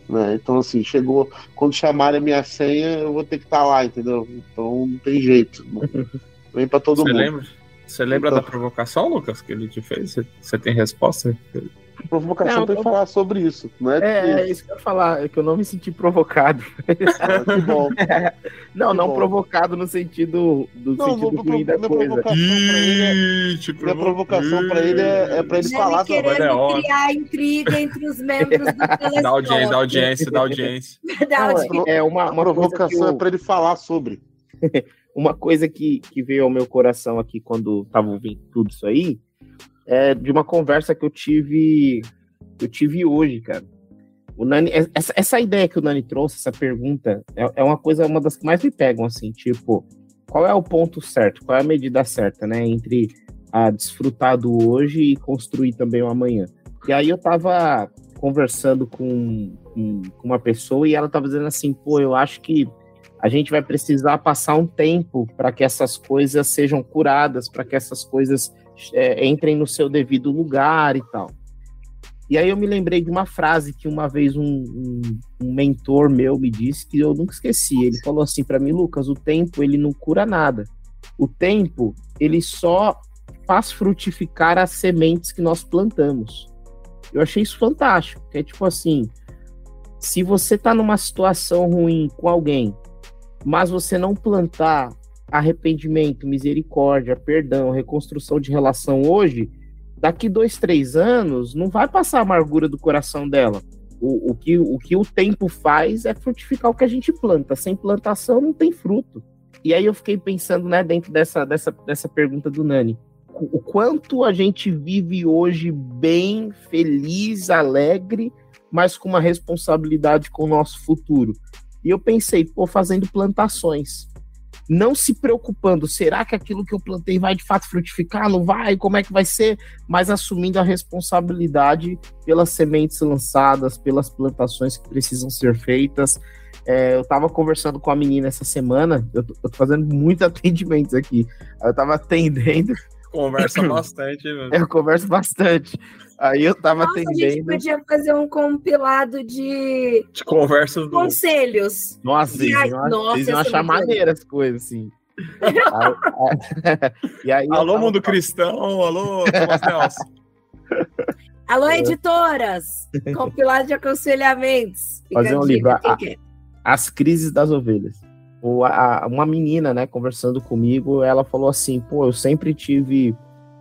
Né? Então, assim, chegou. Quando chamarem a minha senha, eu vou ter que estar tá lá, entendeu? Então não tem jeito. Não, vem para todo Você mundo. Lembra? Você lembra então... da provocação, Lucas, que ele te fez? Você, você tem resposta? provocação para falar sobre isso, não é? É, é isso que eu ia falar, é que eu não me senti provocado. Ah, que bom. não, Que não bom. provocado no sentido do Não, sentido vou- ruim da minha coisa. provocação ele é, minha provocação pra ele é, é pra ele falar sobre é querendo ótimo. criar intriga entre os membros do telescópio. Da audiência, da audiência, da audiência. Não, é uma, A uma que provocação eu- é pra ele falar sobre. uma coisa que, que veio ao meu coração aqui quando tava ouvindo tudo isso aí é de uma conversa que eu tive eu tive hoje, cara. O Nani, essa, essa ideia que o Nani trouxe, essa pergunta, é, é uma coisa, uma das que mais me pegam, assim, tipo, qual é o ponto certo, qual é a medida certa, né, entre a desfrutar do hoje e construir também o amanhã. E aí eu tava conversando com, com, com uma pessoa e ela tava dizendo assim, pô, eu acho que a gente vai precisar passar um tempo para que essas coisas sejam curadas, para que essas coisas é, entrem no seu devido lugar e tal. E aí eu me lembrei de uma frase que uma vez um, um, um mentor meu me disse que eu nunca esqueci. Ele falou assim para mim, Lucas, o tempo ele não cura nada. O tempo ele só faz frutificar as sementes que nós plantamos. Eu achei isso fantástico, que é tipo assim, se você tá numa situação ruim com alguém, mas você não plantar arrependimento, misericórdia, perdão, reconstrução de relação hoje, daqui dois, três anos, não vai passar a amargura do coração dela. O, o, que, o que o tempo faz é frutificar o que a gente planta. Sem plantação não tem fruto. E aí eu fiquei pensando, né, dentro dessa, dessa, dessa pergunta do Nani, o quanto a gente vive hoje bem, feliz, alegre, mas com uma responsabilidade com o nosso futuro. E eu pensei, pô, fazendo plantações. Não se preocupando, será que aquilo que eu plantei vai de fato frutificar? Não vai? Como é que vai ser? Mas assumindo a responsabilidade pelas sementes lançadas, pelas plantações que precisam ser feitas. É, eu tava conversando com a menina essa semana, eu tô, fazendo muitos atendimentos aqui. Eu tava atendendo, Conversa bastante, velho. eu converso bastante. Aí eu tava Nossa, a gente atendendo. podia fazer um compilado de De conversa do. conselhos. Nossa, vocês iam, nossa, vocês achar é maneira as coisas, assim. Aí- aí- e aí Alô, tava- mundo cristão, alô, Thomas. Alô, editoras! compilado de aconselhamentos. Fica Fazer um livro? As crises das ovelhas. O, a- uma menina, né, conversando comigo, ela falou assim: pô, eu sempre tive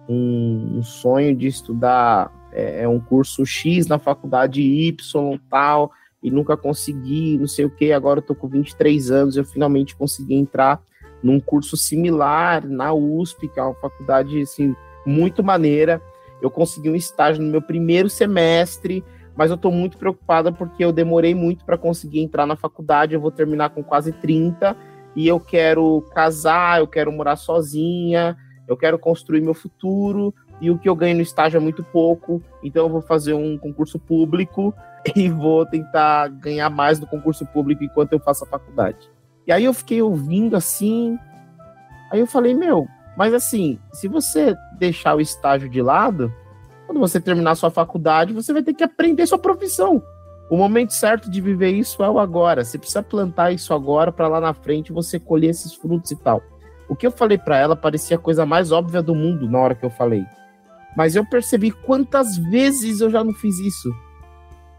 um, um sonho de estudar é, é um curso X na faculdade Y tal, e nunca consegui, não sei o que. Agora eu tô com 23 anos, eu finalmente consegui entrar num curso similar na USP, que é uma faculdade assim, muito maneira. Eu consegui um estágio no meu primeiro semestre, mas eu tô muito preocupada porque eu demorei muito para conseguir entrar na faculdade, eu vou terminar com quase 30 e eu quero casar, eu quero morar sozinha, eu quero construir meu futuro e o que eu ganho no estágio é muito pouco, então eu vou fazer um concurso público e vou tentar ganhar mais do concurso público enquanto eu faço a faculdade. E aí eu fiquei ouvindo assim, aí eu falei, meu, mas assim, se você deixar o estágio de lado, quando você terminar sua faculdade, você vai ter que aprender sua profissão. O momento certo de viver isso é o agora. Você precisa plantar isso agora para lá na frente você colher esses frutos e tal. O que eu falei para ela parecia a coisa mais óbvia do mundo na hora que eu falei. Mas eu percebi quantas vezes eu já não fiz isso.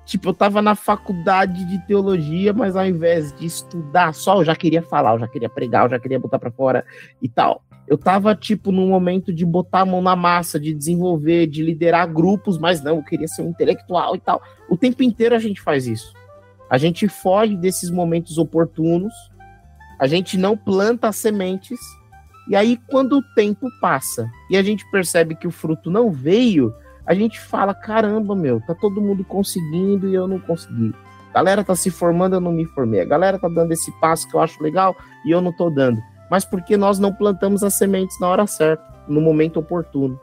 Tipo, eu tava na faculdade de teologia, mas ao invés de estudar só, eu já queria falar, eu já queria pregar, eu já queria botar para fora e tal. Eu tava, tipo, num momento de botar a mão na massa, de desenvolver, de liderar grupos, mas não, eu queria ser um intelectual e tal. O tempo inteiro a gente faz isso. A gente foge desses momentos oportunos, a gente não planta as sementes, e aí quando o tempo passa e a gente percebe que o fruto não veio, a gente fala: caramba, meu, tá todo mundo conseguindo e eu não consegui. A galera tá se formando, eu não me formei. A galera tá dando esse passo que eu acho legal e eu não tô dando. Mas porque nós não plantamos as sementes na hora certa, no momento oportuno.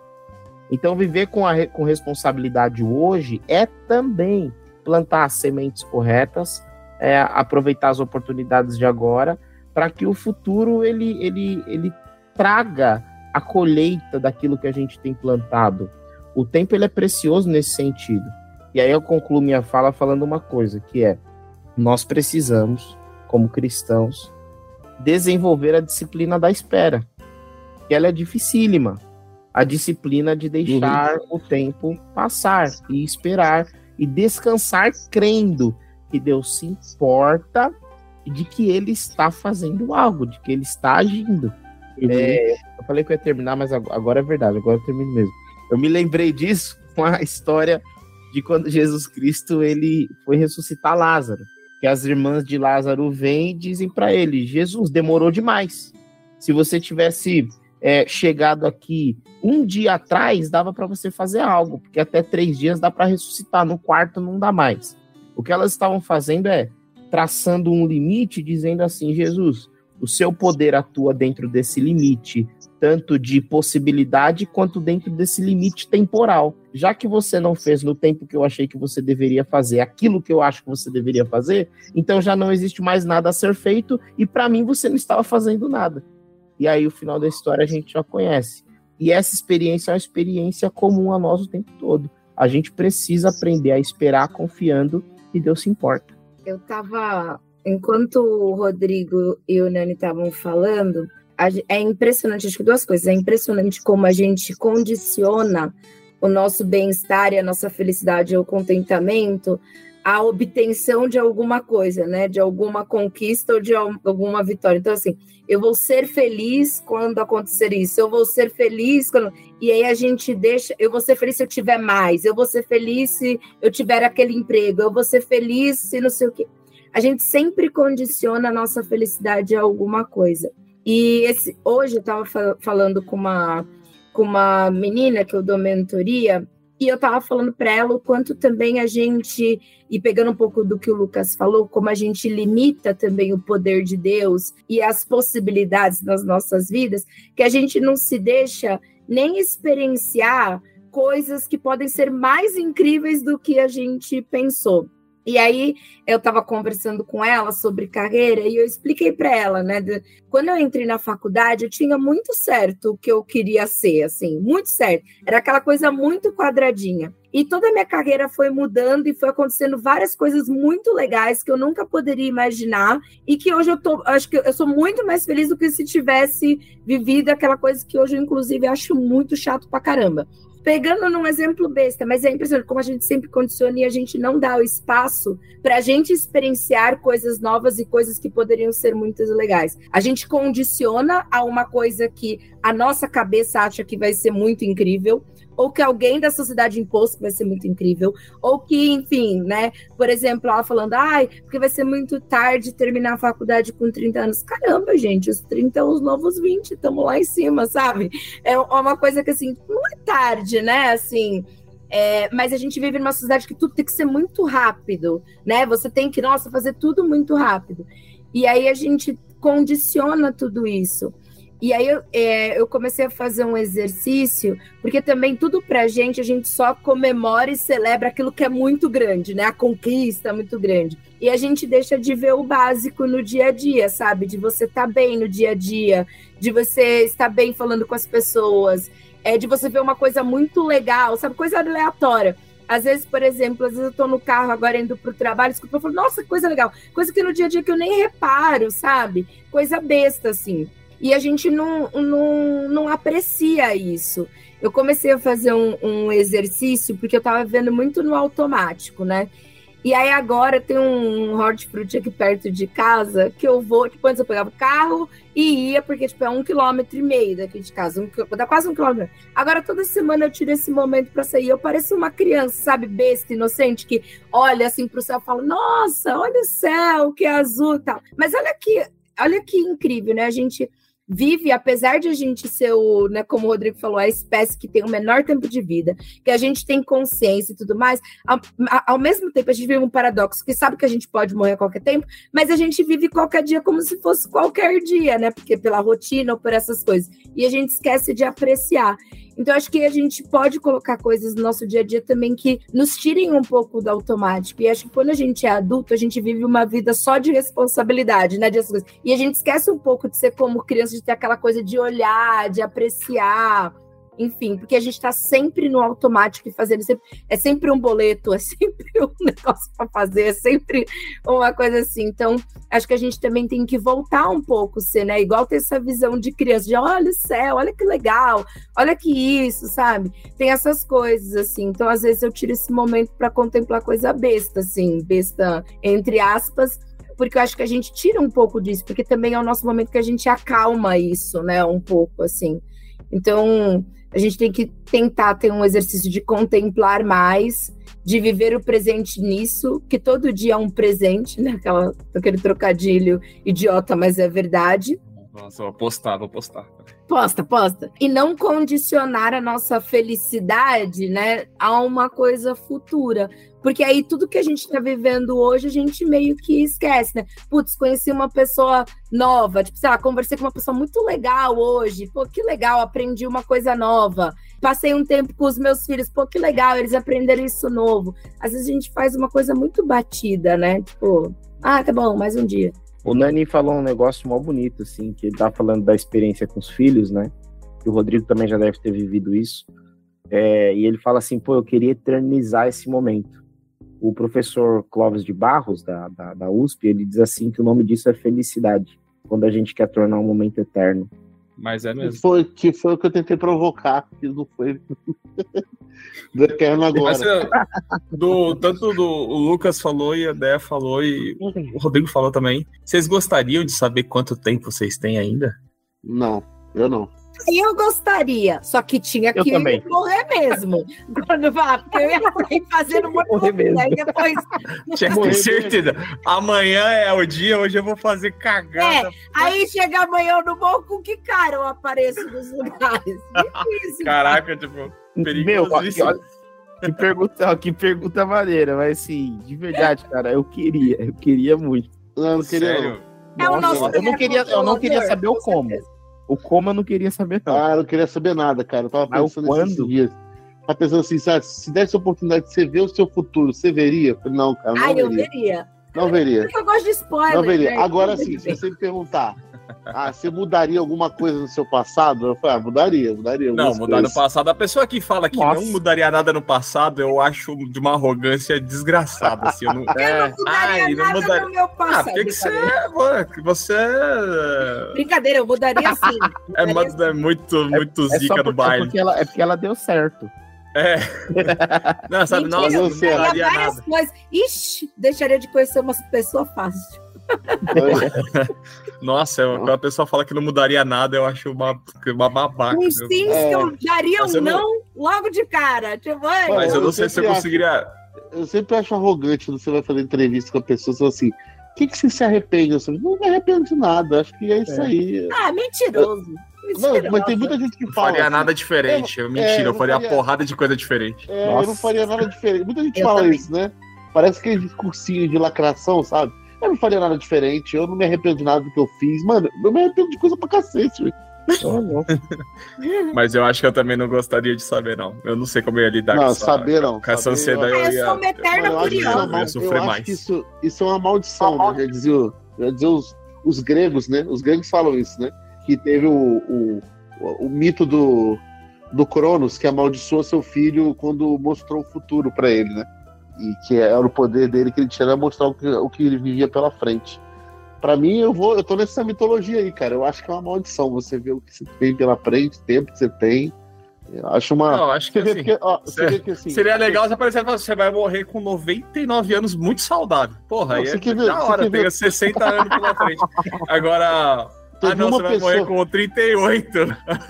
Então, viver com, a, com responsabilidade hoje é também plantar as sementes corretas, é, aproveitar as oportunidades de agora, para que o futuro ele, ele, ele traga a colheita daquilo que a gente tem plantado. O tempo ele é precioso nesse sentido. E aí eu concluo minha fala falando uma coisa, que é nós precisamos, como cristãos, desenvolver a disciplina da espera. Que ela é dificílima. a disciplina de deixar uhum. o tempo passar e esperar e descansar crendo que Deus se importa de que ele está fazendo algo, de que ele está agindo. Uhum. É, eu falei que eu ia terminar, mas agora é verdade, agora eu termino mesmo. Eu me lembrei disso com a história de quando Jesus Cristo ele foi ressuscitar Lázaro. Que as irmãs de Lázaro vêm e dizem para ele: Jesus, demorou demais. Se você tivesse é, chegado aqui um dia atrás, dava para você fazer algo, porque até três dias dá para ressuscitar, no quarto não dá mais. O que elas estavam fazendo é traçando um limite, dizendo assim: Jesus, o seu poder atua dentro desse limite, tanto de possibilidade quanto dentro desse limite temporal. Já que você não fez no tempo que eu achei que você deveria fazer aquilo que eu acho que você deveria fazer, então já não existe mais nada a ser feito e para mim você não estava fazendo nada. E aí o final da história a gente já conhece. E essa experiência é uma experiência comum a nós o tempo todo. A gente precisa aprender a esperar confiando que Deus se importa. Eu estava, enquanto o Rodrigo e o Nani estavam falando, é impressionante, acho que duas coisas. É impressionante como a gente condiciona o nosso bem-estar e a nossa felicidade ou contentamento à obtenção de alguma coisa, né? De alguma conquista ou de alguma vitória. Então, assim, eu vou ser feliz quando acontecer isso, eu vou ser feliz quando. E aí a gente deixa, eu vou ser feliz se eu tiver mais, eu vou ser feliz se eu tiver aquele emprego, eu vou ser feliz se não sei o quê. A gente sempre condiciona a nossa felicidade a alguma coisa. E esse, hoje eu estava falando com uma, com uma menina que eu dou mentoria, e eu estava falando para ela o quanto também a gente, e pegando um pouco do que o Lucas falou, como a gente limita também o poder de Deus e as possibilidades nas nossas vidas, que a gente não se deixa nem experienciar coisas que podem ser mais incríveis do que a gente pensou. E aí eu estava conversando com ela sobre carreira e eu expliquei para ela, né? De, quando eu entrei na faculdade, eu tinha muito certo o que eu queria ser, assim, muito certo. Era aquela coisa muito quadradinha. E toda a minha carreira foi mudando e foi acontecendo várias coisas muito legais que eu nunca poderia imaginar e que hoje eu tô, acho que eu sou muito mais feliz do que se tivesse vivido aquela coisa que hoje eu inclusive acho muito chato pra caramba pegando num exemplo besta, mas é impressionante como a gente sempre condiciona e a gente não dá o espaço para a gente experienciar coisas novas e coisas que poderiam ser muito legais. A gente condiciona a uma coisa que a nossa cabeça acha que vai ser muito incrível ou que alguém da sociedade impôs que vai ser muito incrível, ou que, enfim, né? Por exemplo, ela falando, ai, porque vai ser muito tarde terminar a faculdade com 30 anos. Caramba, gente, os 30 são os novos 20, estamos lá em cima, sabe? É uma coisa que, assim, não é tarde, né? Assim. É, mas a gente vive numa sociedade que tudo tem que ser muito rápido, né? Você tem que, nossa, fazer tudo muito rápido. E aí a gente condiciona tudo isso. E aí eu, é, eu, comecei a fazer um exercício, porque também tudo pra gente, a gente só comemora e celebra aquilo que é muito grande, né? A conquista muito grande. E a gente deixa de ver o básico no dia a dia, sabe? De você estar tá bem no dia a dia, de você estar bem falando com as pessoas, é de você ver uma coisa muito legal, sabe? Coisa aleatória. Às vezes, por exemplo, às vezes eu tô no carro agora indo pro trabalho, escuto, eu falo, nossa, coisa legal. Coisa que no dia a dia que eu nem reparo, sabe? Coisa besta, assim e a gente não, não, não aprecia isso. Eu comecei a fazer um, um exercício porque eu estava vendo muito no automático, né? E aí agora tem um hortifruti aqui perto de casa que eu vou, tipo, antes eu pegava o carro e ia, porque tipo, é um quilômetro e meio daqui de casa, um, dá quase um quilômetro. Agora toda semana eu tiro esse momento para sair. Eu pareço uma criança, sabe, besta, inocente, que olha assim pro céu e fala: Nossa, olha o céu, que azul e tal. Mas olha que, olha que incrível, né? A gente vive, apesar de a gente ser o, né, como o Rodrigo falou, a espécie que tem o menor tempo de vida, que a gente tem consciência e tudo mais, ao, ao, mesmo tempo a gente vive um paradoxo, que sabe que a gente pode morrer a qualquer tempo, mas a gente vive qualquer dia como se fosse qualquer dia, né? Porque pela rotina ou por essas coisas. E a gente esquece de apreciar. Então, acho que a gente pode colocar coisas no nosso dia a dia também que nos tirem um pouco do automático. E acho que quando a gente é adulto, a gente vive uma vida só de responsabilidade, né? De e a gente esquece um pouco de ser como criança, de ter aquela coisa de olhar, de apreciar. Enfim, porque a gente está sempre no automático e fazendo sempre, é sempre um boleto, é sempre um negócio para fazer, é sempre uma coisa assim. Então, acho que a gente também tem que voltar um pouco, ser, né? Igual ter essa visão de criança, de olha o céu, olha que legal, olha que isso, sabe? Tem essas coisas assim. Então, às vezes eu tiro esse momento para contemplar coisa besta, assim, besta entre aspas, porque eu acho que a gente tira um pouco disso, porque também é o nosso momento que a gente acalma isso, né, um pouco assim. Então, a gente tem que tentar ter um exercício de contemplar mais, de viver o presente nisso, que todo dia é um presente, né? Aquela, aquele trocadilho idiota, mas é verdade. Nossa, vou postar, vou postar. Posta, posta. E não condicionar a nossa felicidade, né, a uma coisa futura. Porque aí tudo que a gente está vivendo hoje, a gente meio que esquece, né? Putz, conheci uma pessoa nova, tipo, sei lá, conversei com uma pessoa muito legal hoje. Pô, que legal, aprendi uma coisa nova. Passei um tempo com os meus filhos, pô, que legal, eles aprenderam isso novo. Às vezes a gente faz uma coisa muito batida, né? Tipo, ah, tá bom, mais um dia. O Nani falou um negócio mó bonito, assim, que ele tá falando da experiência com os filhos, né? O Rodrigo também já deve ter vivido isso. É, e ele fala assim, pô, eu queria eternizar esse momento o professor Clóvis de Barros, da, da, da, USP, ele diz assim que o nome disso é felicidade, quando a gente quer tornar um momento eterno. Mas é mesmo. Que foi, que foi o que eu tentei provocar, que não foi do eterno agora. Mas, do, tanto do o Lucas falou e a Dé falou e o Rodrigo falou também. Vocês gostariam de saber quanto tempo vocês têm ainda? Não, eu não. Eu gostaria, só que tinha que morrer mesmo. Quando porque eu ia sair fazendo morrer mesmo. Aí depois. Tinha que certeza. Amanhã é o dia, hoje eu vou fazer cagada. É, aí chega amanhã eu não vou com que cara eu apareço nos lugares. Difícil, Caraca, tipo, perigosíssimo. Meu, que pergunta, que pergunta maneira, mas assim, de verdade, cara, eu queria, eu queria muito. Não, eu não queria. Sério? É o nosso eu não queria, eu não queria saber o como. O como eu não queria saber, não. Ah, eu não queria saber nada, cara. Eu tava pensando nesses dias. Tava pensando assim, sabe, se desse a oportunidade de você ver o seu futuro, você veria? Eu falei, não, cara. Não ah, veria. eu veria. Não veria. Porque eu gosto de spoiler. Não veria. Né? Agora sim, se você me perguntar, ah, você mudaria alguma coisa no seu passado? Eu falei, ah, mudaria, mudaria. Não, mudar coisas. no passado. A pessoa que fala que Nossa. não mudaria nada no passado, eu acho de uma arrogância desgraçada. Assim, eu não, é... eu não mudaria Ai, não mudaria... no meu passado. Ah, porque que você, é, que você. É- brincadeira, eu mudaria sim. É, é muito, muito é, zica do baile. É porque, ela, é porque ela deu certo. É. Não, sabe, Mentira, nossa, não mudaria nada. Coisas. Ixi, deixaria de conhecer umas pessoas fáceis. Nossa, eu, quando a pessoa fala que não mudaria nada, eu acho uma, uma babaca. Uns sims é. que eu daria um não, não logo de cara. Tipo, Mas eu não sei se eu conseguiria. Eu sempre acho arrogante quando você vai fazer entrevista com a pessoa, você assim, o que, que você se arrepende? Eu assim, não me arrependo de nada, acho que é isso é. aí. Ah, mentiroso. Não, mas tem muita gente que fala. Não faria assim, nada diferente. Eu, mentira, é, eu, eu faria, faria porrada de coisa diferente. É, eu não faria nada diferente. Muita gente eu fala também. isso, né? Parece aquele discursinho de lacração, sabe? Eu não faria nada diferente, eu não me arrependo de nada do que eu fiz. Mano, eu me arrependo de coisa pra cacete, velho. Mas eu acho que eu também não gostaria de saber, não. Eu não sei como eu ia lidar não, com, essa, saber, não. com essa ansiedade. Eu, ia, eu sou uma eterna eu, curiosa. Eu ia sofrer mais. isso, isso é uma maldição, né? Já dizia, já dizia os, os gregos, né? Os gregos falam isso, né? Que teve o, o, o, o mito do, do Cronos, que amaldiçoou seu filho quando mostrou o futuro para ele, né? E que era o poder dele que ele tinha era mostrar o que, o que ele vivia pela frente. Para mim, eu vou, eu tô nessa mitologia aí, cara. Eu acho que é uma maldição você ver o que você tem pela frente, o tempo que você tem. Eu acho uma. Não, acho que, assim, porque, ó, que assim, Seria legal se aparecer você vai morrer com 99 anos muito saudável. Porra, não, aí é ver, da hora, tem 60 anos pela frente. Agora. Teve ah, não, você pessoa... vai morrer com 38.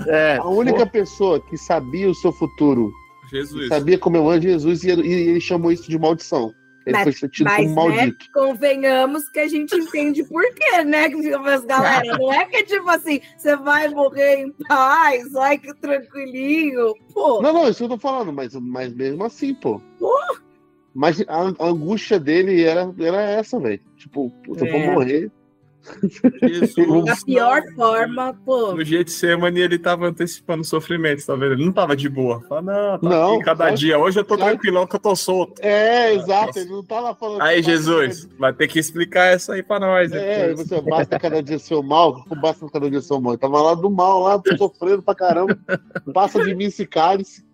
É, a única Pô. pessoa que sabia o seu futuro Jesus. Sabia como eu amo Jesus e, ele chamou isso de maldição. Ele mas, foi tido como né, maldito. Né, convenhamos que a gente entende por quê, né? Galera, não é que tipo assim, você vai morrer em paz, ai que tranquilinho, pô. Não, não, isso eu tô falando, mas, mas mesmo assim, pô. Pô. Mas a, a angústia dele era, era essa, velho. Tipo, eu é. vou morrer. Jesus, Da pior não. forma, pô. No Getsemane ele tava antecipando o sofrimento, tá vendo? Ele não tava de boa. Fala, não, tá Não, aqui cada dia. Hoje eu tô claro- tranquilão que eu tô solto. É, exato, ele não tá lá falando. Aí, Jesus, vai ter que explicar essa aí pra nós. É, depois. você basta cada dia seu mal, basta cada dia seu mal. Eu tava lá do mal, lá, tô sofrendo pra caramba. Passa de mim esse cálice.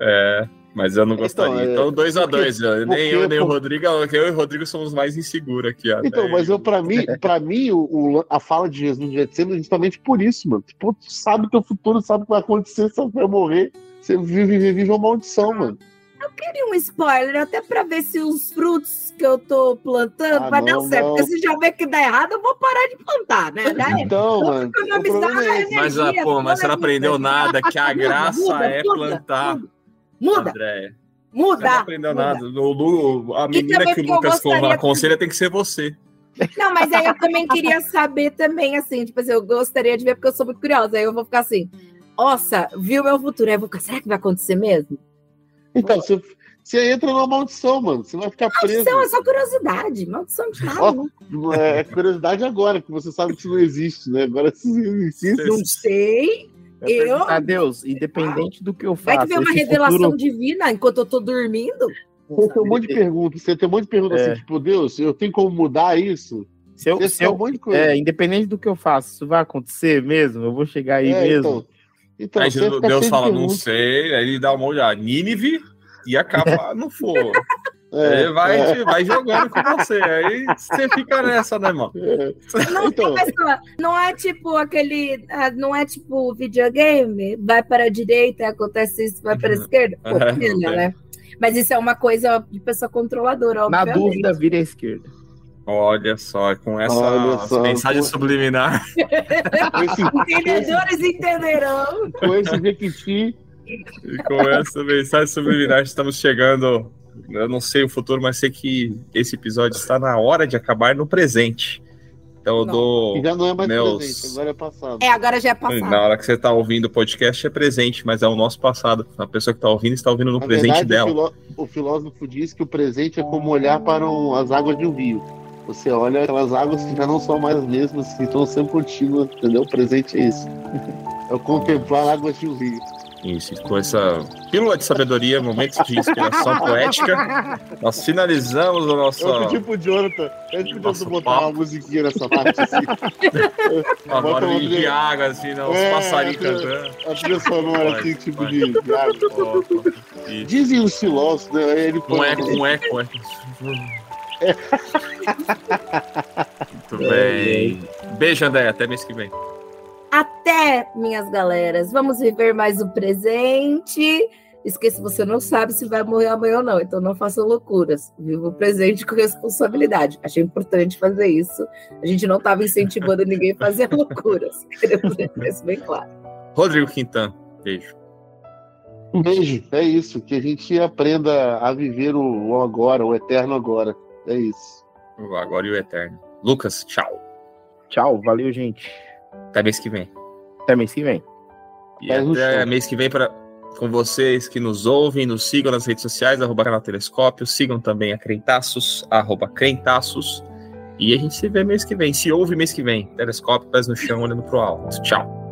É, mas eu não Então, gostaria. é, Então, dois a dois. Nem porque- eu, nem o Rodrigo. Eu e o Rodrigo somos mais inseguros aqui. ó. Então, Daí- mas eu, pra mim, pra mim o, o- a fala de Jesus no Getsemane é justamente por isso, mano. Tipo, tu sabe teu futuro, sabe o que vai acontecer, sabe que vai morrer. Você vive, vive, vive uma maldição, mano. Eu queria um spoiler, até pra ver se os frutos que eu tô plantando Ah, vai dar não, certo. não. Porque se já ver que dá errado, eu vou parar de plantar, né? É. Então, Vou mano, é energia, Mas, ah, pô, mas você não aprendeu nada, que a Muda, graça muda, é muda, plantar. Muda, André. Você muda. não aprendeu muda. nada. O a menina que o eu Lucas aconselha tem que ser você. Não, mas aí eu também queria saber também, assim, tipo assim, eu gostaria de ver porque eu sou muito curiosa. Aí eu vou ficar assim, nossa, viu meu futuro? Aí eu vou ficar, será que vai acontecer mesmo? Então, você, você entra numa maldição, mano. Você vai ficar preso. Maldição é só curiosidade, maldição de nada, Ó, né? É curiosidade agora, que você sabe que isso não existe, né? Agora se existe. Não sei. Eu? A Deus, independente do que eu Vai faça. que vem uma revelação futuro- divina enquanto eu tô dormindo. Você tem um monte de perguntas. Você tem um monte de perguntas É. assim, tipo, Deus, eu tenho como mudar isso? Se eu, Você se tem um eu, monte de coisa. é, independente do que eu faço, isso vai acontecer mesmo? Eu vou chegar aí É, mesmo? Então, então Aí fica Deus fala, não sei. Aí ele dá uma olhada. Nínive e acaba no fogo. É, ele vai, é, vai jogando com você. Aí você fica nessa, né, mano? é. Não, Então. ó, não é tipo aquele. ah, Não é tipo videogame, vai para a direita, acontece isso, vai para a esquerda. Pô, É, pena, é. né? Mas isso é uma coisa de pessoa controladora, Na obviamente. dúvida, vira à esquerda. Olha só, com essa só, mensagem pô. subliminar. Com esse, Entendedores entenderão. com esse Jequiti, E com essa mensagem subliminar, estamos chegando. Eu não sei o futuro, mas sei que esse episódio está na hora de acabar no presente. Então eu Não. dou. já não é mais Meus- presente, agora é passado. É, agora já é passado. Na hora que você está ouvindo o podcast é presente, mas é o nosso passado. A pessoa que está ouvindo está ouvindo no Na presente verdade, dela. O, filó- o filósofo diz que o presente é como olhar para um- as águas de um rio. Você olha aquelas águas que já não são mais as mesmas, que estão sempre contínuas, entendeu? O presente é isso. É o contemplar águas de um rio. Isso, e com essa pílula de sabedoria, momentos de inspiração poética, nós finalizamos o nosso. Eu pedi pro Jonathan, pro Nossa, Jonathan botar papo. uma musiquinha nessa parte assim. Uma de trilha- água, assim, né? Os É, passarinhos é. cantando. A trilha sonora Vai, assim, tipo de, de água. Isso. Dizem os filósofos, né? Ele Um eco, um eco, um eco. Muito bem. Beijo, André. Até mês que vem. Até, minhas galeras. Vamos viver mais o presente. Esqueça, você não sabe se vai morrer amanhã ou não, então não faça loucuras. Viva o presente com responsabilidade. Achei importante fazer isso. A gente não estava incentivando ninguém a fazer loucuras. Queremos deixar isso bem claro. Rodrigo Quintan. Beijo. Um beijo, é isso. Que a gente aprenda a viver o, o agora, o eterno agora. É isso. O Agora e o Eterno. Lucas, tchau. Tchau, valeu, gente. Até mês que vem. Até mês que vem. E até chão. mês que vem para com vocês que nos ouvem, nos sigam nas redes sociais, arroba canal Telescópio, sigam também a Crentaços, arroba Crentaços. E a gente se vê mês que vem. Se ouve mês que vem. Telescópio, pés no chão, olhando pro alto. Tchau.